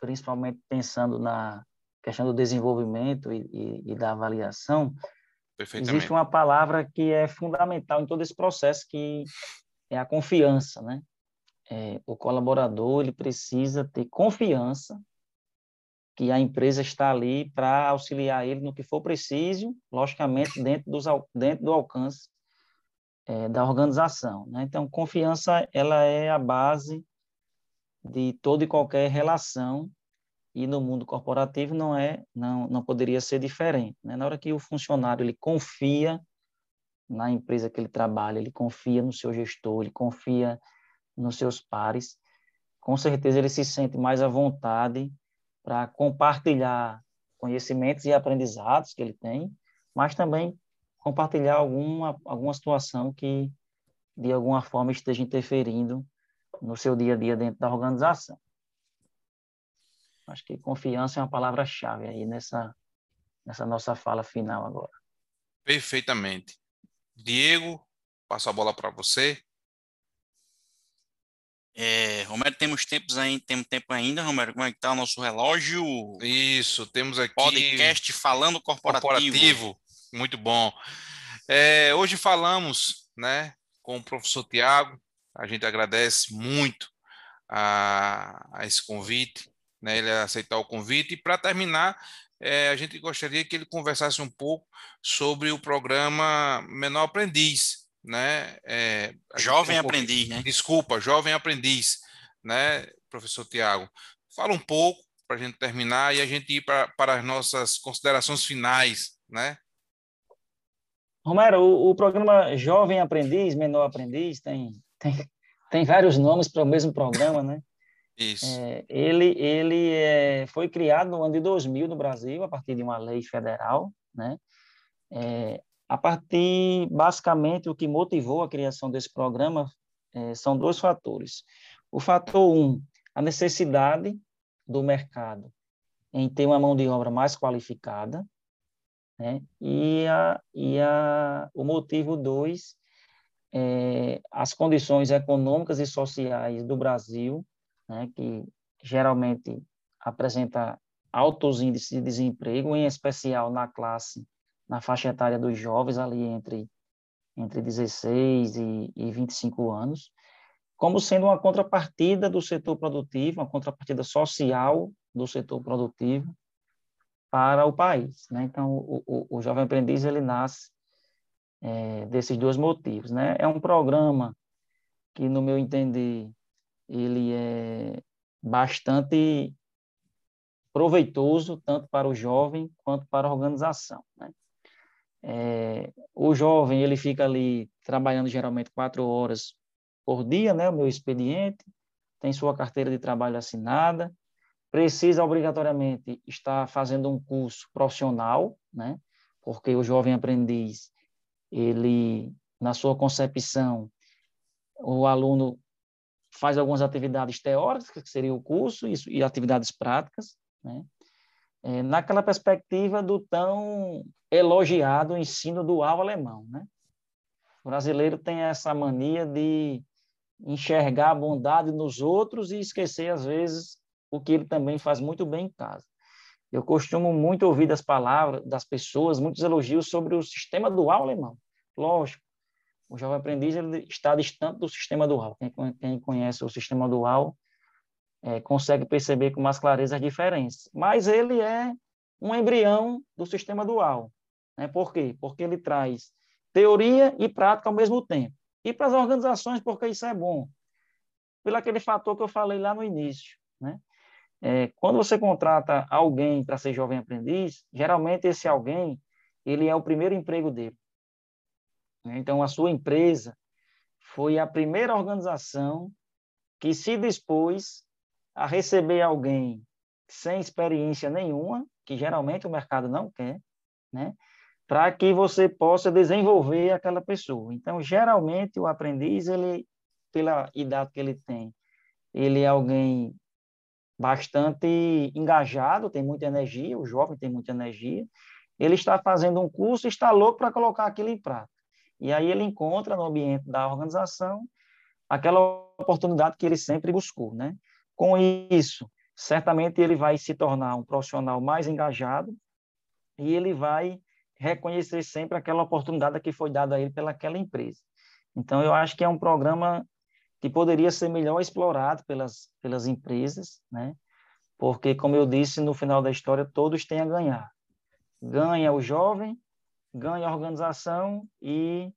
principalmente pensando na questão do desenvolvimento e, e, e da avaliação, existe uma palavra que é fundamental em todo esse processo, que é a confiança, né? É, o colaborador ele precisa ter confiança que a empresa está ali para auxiliar ele no que for preciso, logicamente dentro, dos, dentro do alcance é, da organização. Né? Então, confiança ela é a base de toda e qualquer relação e no mundo corporativo não é não não poderia ser diferente né? na hora que o funcionário ele confia na empresa que ele trabalha ele confia no seu gestor ele confia nos seus pares com certeza ele se sente mais à vontade para compartilhar conhecimentos e aprendizados que ele tem mas também compartilhar alguma alguma situação que de alguma forma esteja interferindo no seu dia a dia dentro da organização. Acho que confiança é uma palavra-chave aí nessa, nessa nossa fala final agora. Perfeitamente. Diego, passo a bola para você. É, Romero, temos tempos aí, temos tempo ainda, Romero, como é que tá o nosso relógio? Isso, temos aqui podcast falando corporativo. corporativo. Muito bom. É, hoje falamos, né, com o professor Tiago, a gente agradece muito a, a esse convite, né, ele aceitar o convite. E para terminar, é, a gente gostaria que ele conversasse um pouco sobre o programa Menor Aprendiz, né? É, jovem um Aprendiz, né? Desculpa, Jovem Aprendiz, né, professor Tiago? Fala um pouco para a gente terminar e a gente ir para, para as nossas considerações finais, né? Romero, o, o programa Jovem Aprendiz, Menor Aprendiz, tem tem, tem vários nomes para o mesmo programa, né? Isso. É, ele ele é, foi criado no ano de 2000 no Brasil, a partir de uma lei federal, né? É, a partir, basicamente, o que motivou a criação desse programa é, são dois fatores. O fator um, a necessidade do mercado em ter uma mão de obra mais qualificada, né? E, a, e a, o motivo dois é, as condições econômicas e sociais do Brasil, né, que geralmente apresenta altos índices de desemprego, em especial na classe, na faixa etária dos jovens, ali entre, entre 16 e, e 25 anos, como sendo uma contrapartida do setor produtivo, uma contrapartida social do setor produtivo para o país. Né? Então, o, o, o jovem aprendiz ele nasce é, desses dois motivos. Né? É um programa que, no meu entender, ele é bastante proveitoso tanto para o jovem quanto para a organização. Né? É, o jovem ele fica ali trabalhando geralmente quatro horas por dia, né? O meu expediente tem sua carteira de trabalho assinada, precisa obrigatoriamente estar fazendo um curso profissional, né? Porque o jovem aprendiz ele, na sua concepção, o aluno faz algumas atividades teóricas, que seria o curso, e, e atividades práticas, né? É, naquela perspectiva do tão elogiado ensino dual alemão. Né? O brasileiro tem essa mania de enxergar a bondade nos outros e esquecer, às vezes, o que ele também faz muito bem em casa. Eu costumo muito ouvir das palavras das pessoas muitos elogios sobre o sistema dual alemão. Lógico, o jovem aprendiz ele está distante do sistema dual. Quem, quem conhece o sistema dual é, consegue perceber com mais clareza as diferenças. Mas ele é um embrião do sistema dual. Né? Por quê? Porque ele traz teoria e prática ao mesmo tempo. E para as organizações, porque isso é bom. Pelo aquele fator que eu falei lá no início. Né? É, quando você contrata alguém para ser jovem aprendiz, geralmente esse alguém ele é o primeiro emprego dele. Né? Então, a sua empresa foi a primeira organização que se dispôs a receber alguém sem experiência nenhuma, que geralmente o mercado não quer, né? para que você possa desenvolver aquela pessoa. Então, geralmente, o aprendiz, ele, pela idade que ele tem, ele é alguém bastante engajado, tem muita energia, o jovem tem muita energia, ele está fazendo um curso, está louco para colocar aquilo em prática. E aí ele encontra no ambiente da organização aquela oportunidade que ele sempre buscou, né? Com isso, certamente ele vai se tornar um profissional mais engajado e ele vai reconhecer sempre aquela oportunidade que foi dada a ele pelaquela empresa. Então, eu acho que é um programa que poderia ser melhor explorado pelas, pelas empresas, né? Porque, como eu disse, no final da história, todos têm a ganhar. Ganha o jovem ganha a organização e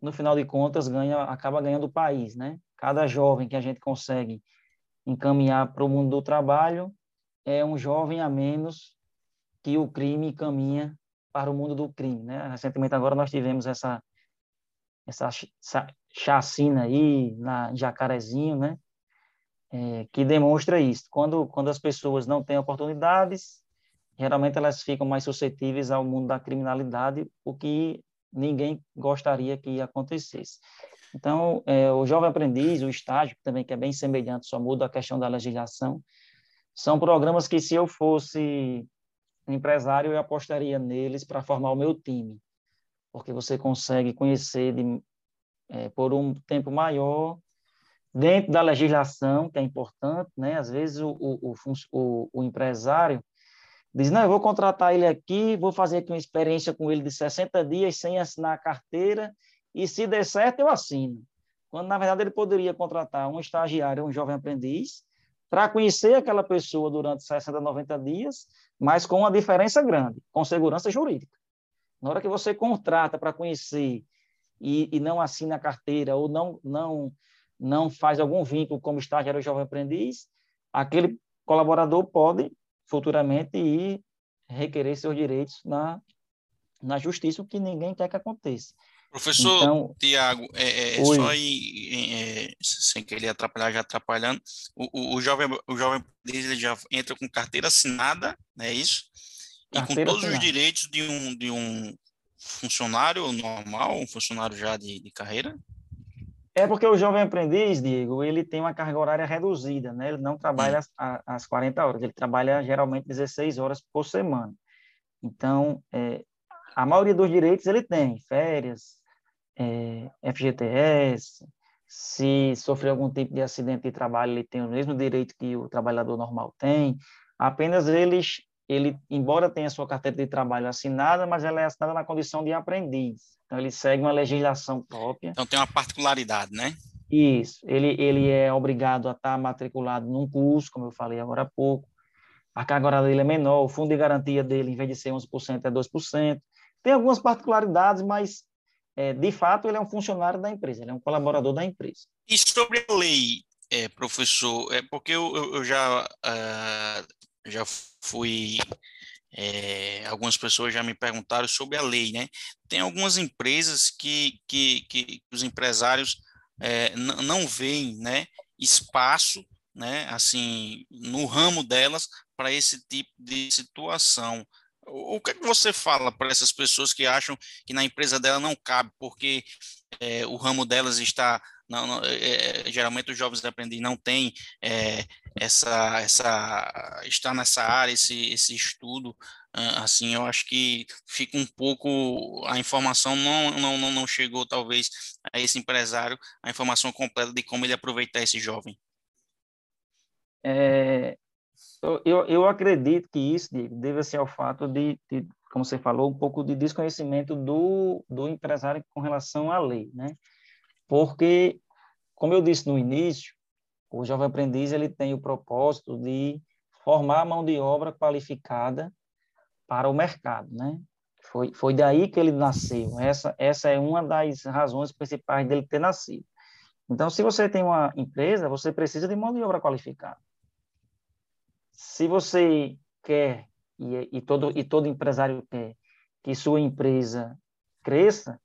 no final de contas, ganha, acaba ganhando o país, né? Cada jovem que a gente consegue encaminhar para o mundo do trabalho é um jovem a menos que o crime caminha para o mundo do crime, né? Recentemente agora nós tivemos essa essa chacina aí na Jacarezinho, né? É, que demonstra isso. Quando quando as pessoas não têm oportunidades, geralmente elas ficam mais suscetíveis ao mundo da criminalidade, o que ninguém gostaria que acontecesse. Então, é, o jovem aprendiz, o estágio também que é bem semelhante, só muda a questão da legislação. São programas que se eu fosse empresário, eu apostaria neles para formar o meu time, porque você consegue conhecer de, é, por um tempo maior dentro da legislação, que é importante, né? Às vezes o, o, o, o empresário diz, não, eu vou contratar ele aqui, vou fazer aqui uma experiência com ele de 60 dias sem assinar a carteira, e se der certo, eu assino. Quando, na verdade, ele poderia contratar um estagiário, um jovem aprendiz, para conhecer aquela pessoa durante 60, 90 dias, mas com uma diferença grande, com segurança jurídica. Na hora que você contrata para conhecer e, e, não assina a carteira ou não, não, não faz algum vínculo como estagiário jovem aprendiz, aquele colaborador pode futuramente ir requerer seus direitos na, na justiça, o que ninguém quer que aconteça. Professor então, Tiago, é, é, é só aí, é, sem querer atrapalhar, já atrapalhando, o, o, o, jovem, o jovem ele já entra com carteira assinada, não é isso? E com todos assinada. os direitos de um, de um funcionário normal, um funcionário já de, de carreira? É porque o jovem aprendiz, Diego, ele tem uma carga horária reduzida, né? Ele não trabalha hum. as 40 horas, ele trabalha geralmente 16 horas por semana. Então, é, a maioria dos direitos ele tem, férias, é, FGTS, se sofrer algum tipo de acidente de trabalho, ele tem o mesmo direito que o trabalhador normal tem, apenas eles, ele, embora tenha sua carteira de trabalho assinada, mas ela é assinada na condição de aprendiz, então ele segue uma legislação própria. Então tem uma particularidade, né? Isso, ele, ele é obrigado a estar matriculado num curso, como eu falei agora há pouco, a carga horária dele é menor, o fundo de garantia dele, em vez de ser 11%, é 2%, tem algumas particularidades, mas é, de fato ele é um funcionário da empresa, ele é um colaborador da empresa. E sobre a lei, é, professor, é porque eu, eu já uh, já fui é, algumas pessoas já me perguntaram sobre a lei, né? Tem algumas empresas que, que, que os empresários é, não veem, né, espaço, né, assim, no ramo delas para esse tipo de situação. O que, é que você fala para essas pessoas que acham que na empresa dela não cabe, porque é, o ramo delas está. Não, não, é, geralmente os jovens aprendizes não têm essa, essa. está nessa área, esse, esse estudo. Assim, eu acho que fica um pouco. A informação não, não, não chegou, talvez, a esse empresário, a informação completa de como ele aproveitar esse jovem. É, eu, eu acredito que isso deve ser ao fato de, de, como você falou, um pouco de desconhecimento do, do empresário com relação à lei, né? Porque, como eu disse no início, o jovem aprendiz ele tem o propósito de formar mão de obra qualificada para o mercado, né? Foi, foi daí que ele nasceu. Essa, essa é uma das razões principais dele ter nascido. Então, se você tem uma empresa, você precisa de mão de obra qualificada se você quer, e, e, todo, e todo empresário quer, que sua empresa cresça,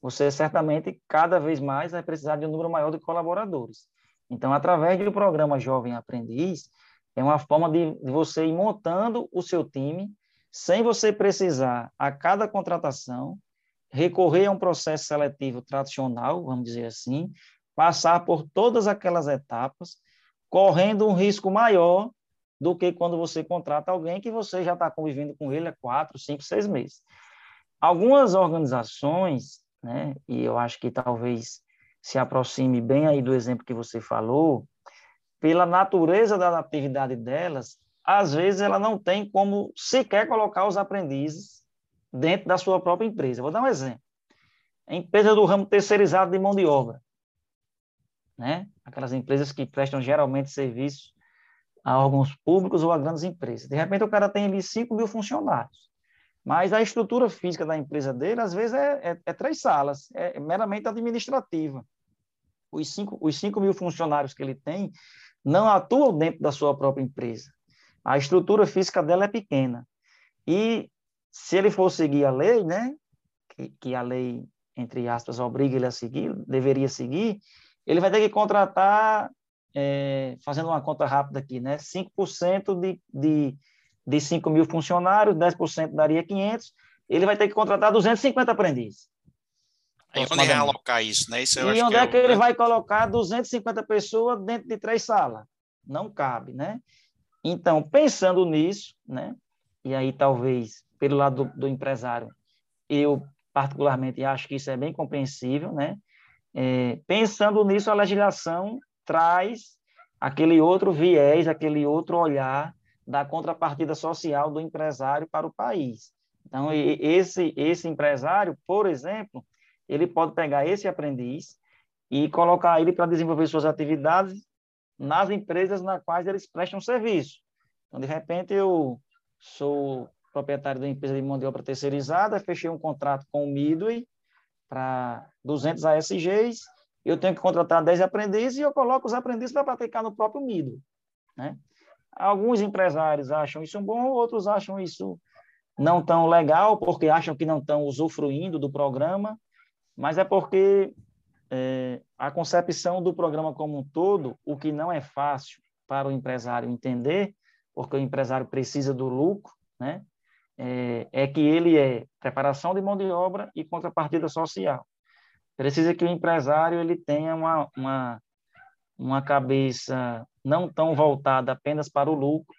você certamente, cada vez mais, vai precisar de um número maior de colaboradores. Então, através do programa Jovem Aprendiz, é uma forma de, de você ir montando o seu time, sem você precisar, a cada contratação, recorrer a um processo seletivo tradicional, vamos dizer assim, passar por todas aquelas etapas, correndo um risco maior do que quando você contrata alguém que você já está convivendo com ele há quatro, cinco, seis meses. Algumas organizações, né, e eu acho que talvez se aproxime bem aí do exemplo que você falou, pela natureza da atividade delas, às vezes ela não tem como sequer colocar os aprendizes dentro da sua própria empresa. Vou dar um exemplo. A empresa do ramo terceirizado de mão de obra, né? Aquelas empresas que prestam geralmente serviços a órgãos públicos ou a grandes empresas. De repente, o cara tem ali 5 mil funcionários. Mas a estrutura física da empresa dele, às vezes, é, é, é três salas, é meramente administrativa. Os cinco, os cinco mil funcionários que ele tem não atuam dentro da sua própria empresa. A estrutura física dela é pequena. E se ele for seguir a lei, né, que, que a lei, entre aspas, obriga ele a seguir, deveria seguir, ele vai ter que contratar, é, fazendo uma conta rápida aqui, né, 5% de, de, de 5 mil funcionários, 10% daria 500, ele vai ter que contratar 250 aprendizes. E onde realocar isso, né? Isso e onde é, é que ele vai colocar 250 pessoas dentro de três salas? Não cabe, né? Então, pensando nisso, né? E aí talvez pelo lado do, do empresário, eu particularmente acho que isso é bem compreensível, né? É, pensando nisso, a legislação traz aquele outro viés, aquele outro olhar da contrapartida social do empresário para o país. Então, esse, esse empresário, por exemplo, ele pode pegar esse aprendiz e colocar ele para desenvolver suas atividades nas empresas nas quais eles prestam serviço. Então, de repente, eu sou proprietário da empresa de mão de obra terceirizada, fechei um contrato com o Midway para 200 ASGs, eu tenho que contratar 10 aprendizes e eu coloco os aprendizes para praticar no próprio Midway. Né? Alguns empresários acham isso bom, outros acham isso não tão legal, porque acham que não estão usufruindo do programa, mas é porque é, a concepção do programa como um todo, o que não é fácil para o empresário entender, porque o empresário precisa do lucro, né? É, é, que ele é preparação de mão de obra e contrapartida social. Precisa que o empresário ele tenha uma, uma, uma cabeça não tão voltada apenas para o lucro,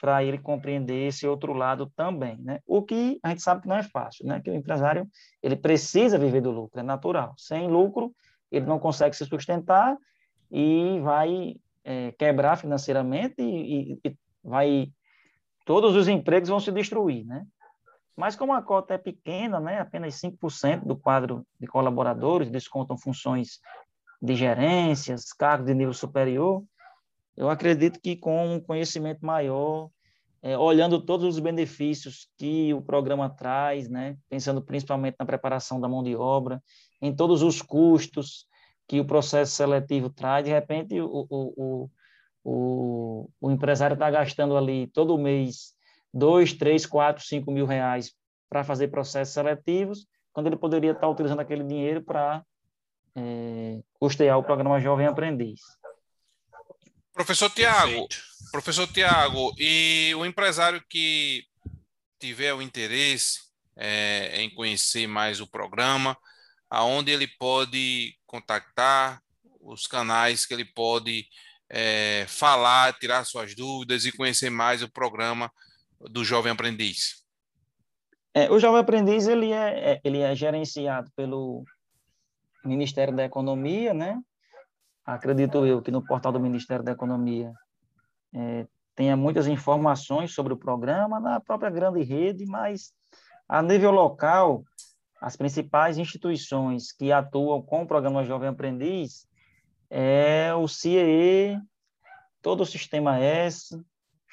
para ele compreender esse outro lado também, né? O que a gente sabe que não é fácil, né? Que o empresário ele precisa viver do lucro, é natural. Sem lucro ele não consegue se sustentar e vai é, quebrar financeiramente e, e, e, vai todos os empregos vão se destruir, né? Mas como a cota é pequena, né? Apenas 5% do quadro de colaboradores descontam funções de gerências, cargos de nível superior. Eu acredito que com um conhecimento maior é, olhando todos os benefícios que o programa traz, né? pensando principalmente na preparação da mão de obra, em todos os custos que o processo seletivo traz, de repente o, o, o, o empresário está gastando ali todo mês dois, três, quatro, cinco mil reais para fazer processos seletivos, quando ele poderia estar tá utilizando aquele dinheiro para é, custear o programa Jovem Aprendiz. Professor Tiago, professor Tiago, e o empresário que tiver o interesse é, em conhecer mais o programa, aonde ele pode contactar, os canais que ele pode é, falar, tirar suas dúvidas e conhecer mais o programa do Jovem Aprendiz. É, o Jovem Aprendiz ele é, é ele é gerenciado pelo Ministério da Economia, né? acredito eu que no portal do Ministério da Economia é, tenha muitas informações sobre o programa, na própria grande rede, mas a nível local, as principais instituições que atuam com o programa Jovem Aprendiz é o CIE, todo o Sistema S,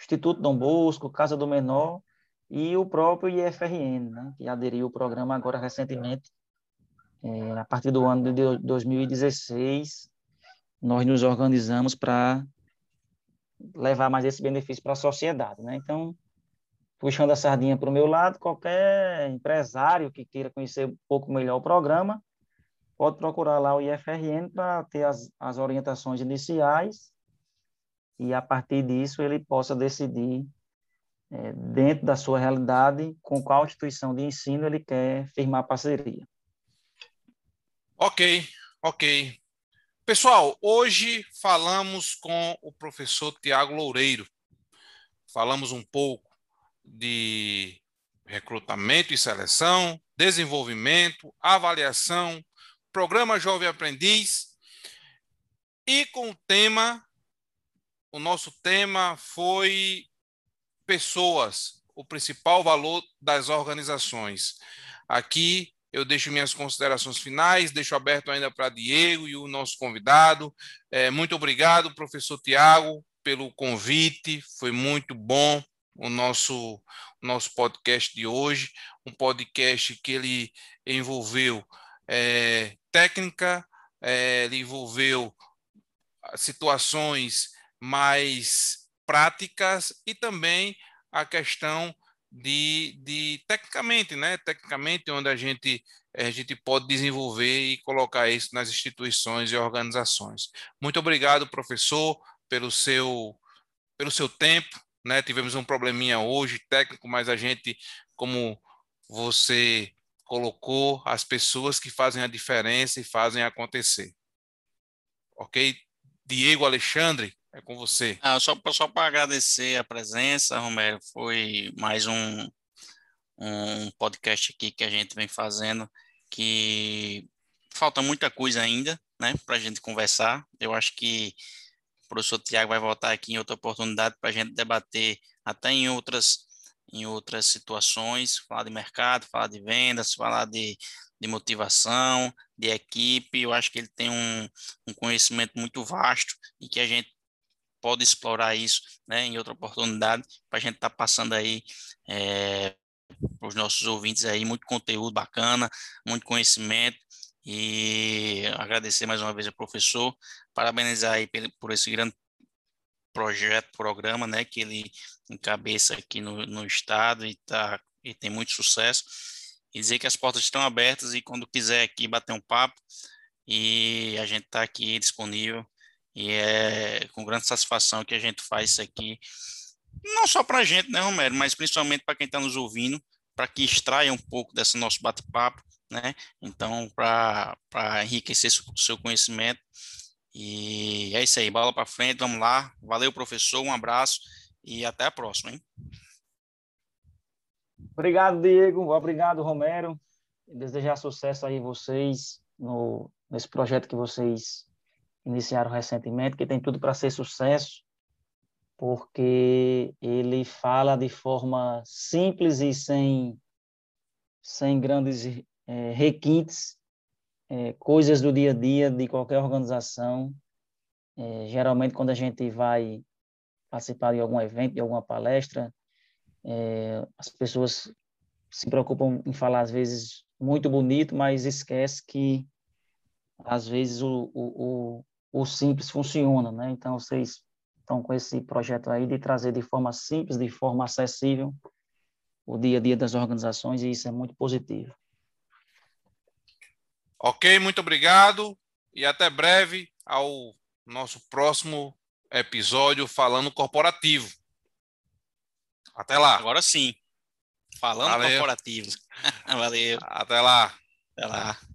Instituto Dom Bosco, Casa do Menor e o próprio IFRN, né, que aderiu ao programa agora recentemente, é, a partir do ano de 2016, nós nos organizamos para levar mais esse benefício para a sociedade, né? Então, puxando a sardinha para o meu lado, qualquer empresário que queira conhecer um pouco melhor o programa, pode procurar lá o IFRN para ter as, as orientações iniciais e, a partir disso, ele possa decidir, é, dentro da sua realidade, com qual instituição de ensino ele quer firmar parceria. Ok, ok. Pessoal, hoje falamos com o professor Tiago Loureiro. Falamos um pouco de recrutamento e seleção, desenvolvimento, avaliação, programa Jovem Aprendiz. E com o tema, o nosso tema foi pessoas, o principal valor das organizações. Aqui eu deixo minhas considerações finais, deixo aberto ainda para Diego e o nosso convidado. É, muito obrigado, professor Tiago, pelo convite, foi muito bom o nosso, o nosso podcast de hoje, um podcast que ele envolveu é, técnica, é, ele envolveu situações mais práticas e também a questão de, de tecnicamente, né? Tecnicamente, onde a gente a gente pode desenvolver e colocar isso nas instituições e organizações. Muito obrigado, professor, pelo seu pelo seu tempo, né? Tivemos um probleminha hoje técnico, mas a gente, como você colocou, as pessoas que fazem a diferença e fazem acontecer. Ok? Diego Alexandre, é com você. Ah, só só para agradecer a presença, Romero, foi mais um, um podcast aqui que a gente vem fazendo que falta muita coisa ainda, né, para a gente conversar. Eu acho que o professor Tiago vai voltar aqui em outra oportunidade para a gente debater até em outras em outras situações, falar de mercado, falar de vendas, falar de, de motivação, de equipe. Eu acho que ele tem um, um conhecimento muito vasto e que a gente pode explorar isso né, em outra oportunidade para a gente estar tá passando aí é, para os nossos ouvintes aí muito conteúdo bacana, muito conhecimento e agradecer mais uma vez ao professor, parabenizar aí por esse grande projeto, programa, né, que ele encabeça aqui no, no estado e tá e tem muito sucesso. E dizer que as portas estão abertas e quando quiser aqui bater um papo e a gente está aqui disponível e é com grande satisfação que a gente faz isso aqui, não só para a gente, né, Romero, mas principalmente para quem está nos ouvindo, para que extraia um pouco desse nosso bate-papo, né? Então, para enriquecer o seu conhecimento. E é isso aí, bola para frente, vamos lá. Valeu, professor, um abraço e até a próxima, hein? Obrigado, Diego. Obrigado, Romero. Desejar sucesso aí vocês no, nesse projeto que vocês iniciaram recentemente, que tem tudo para ser sucesso, porque ele fala de forma simples e sem, sem grandes é, requintes, é, coisas do dia a dia de qualquer organização. É, geralmente, quando a gente vai participar de algum evento, de alguma palestra, é, as pessoas se preocupam em falar, às vezes, muito bonito, mas esquece que, às vezes, o, o, o simples funciona, né? Então, vocês estão com esse projeto aí de trazer de forma simples, de forma acessível, o dia a dia das organizações, e isso é muito positivo. Ok, muito obrigado e até breve ao nosso próximo episódio falando corporativo. Até lá. Agora sim. Falando Valeu. corporativo. *laughs* Valeu. Até lá. Até lá.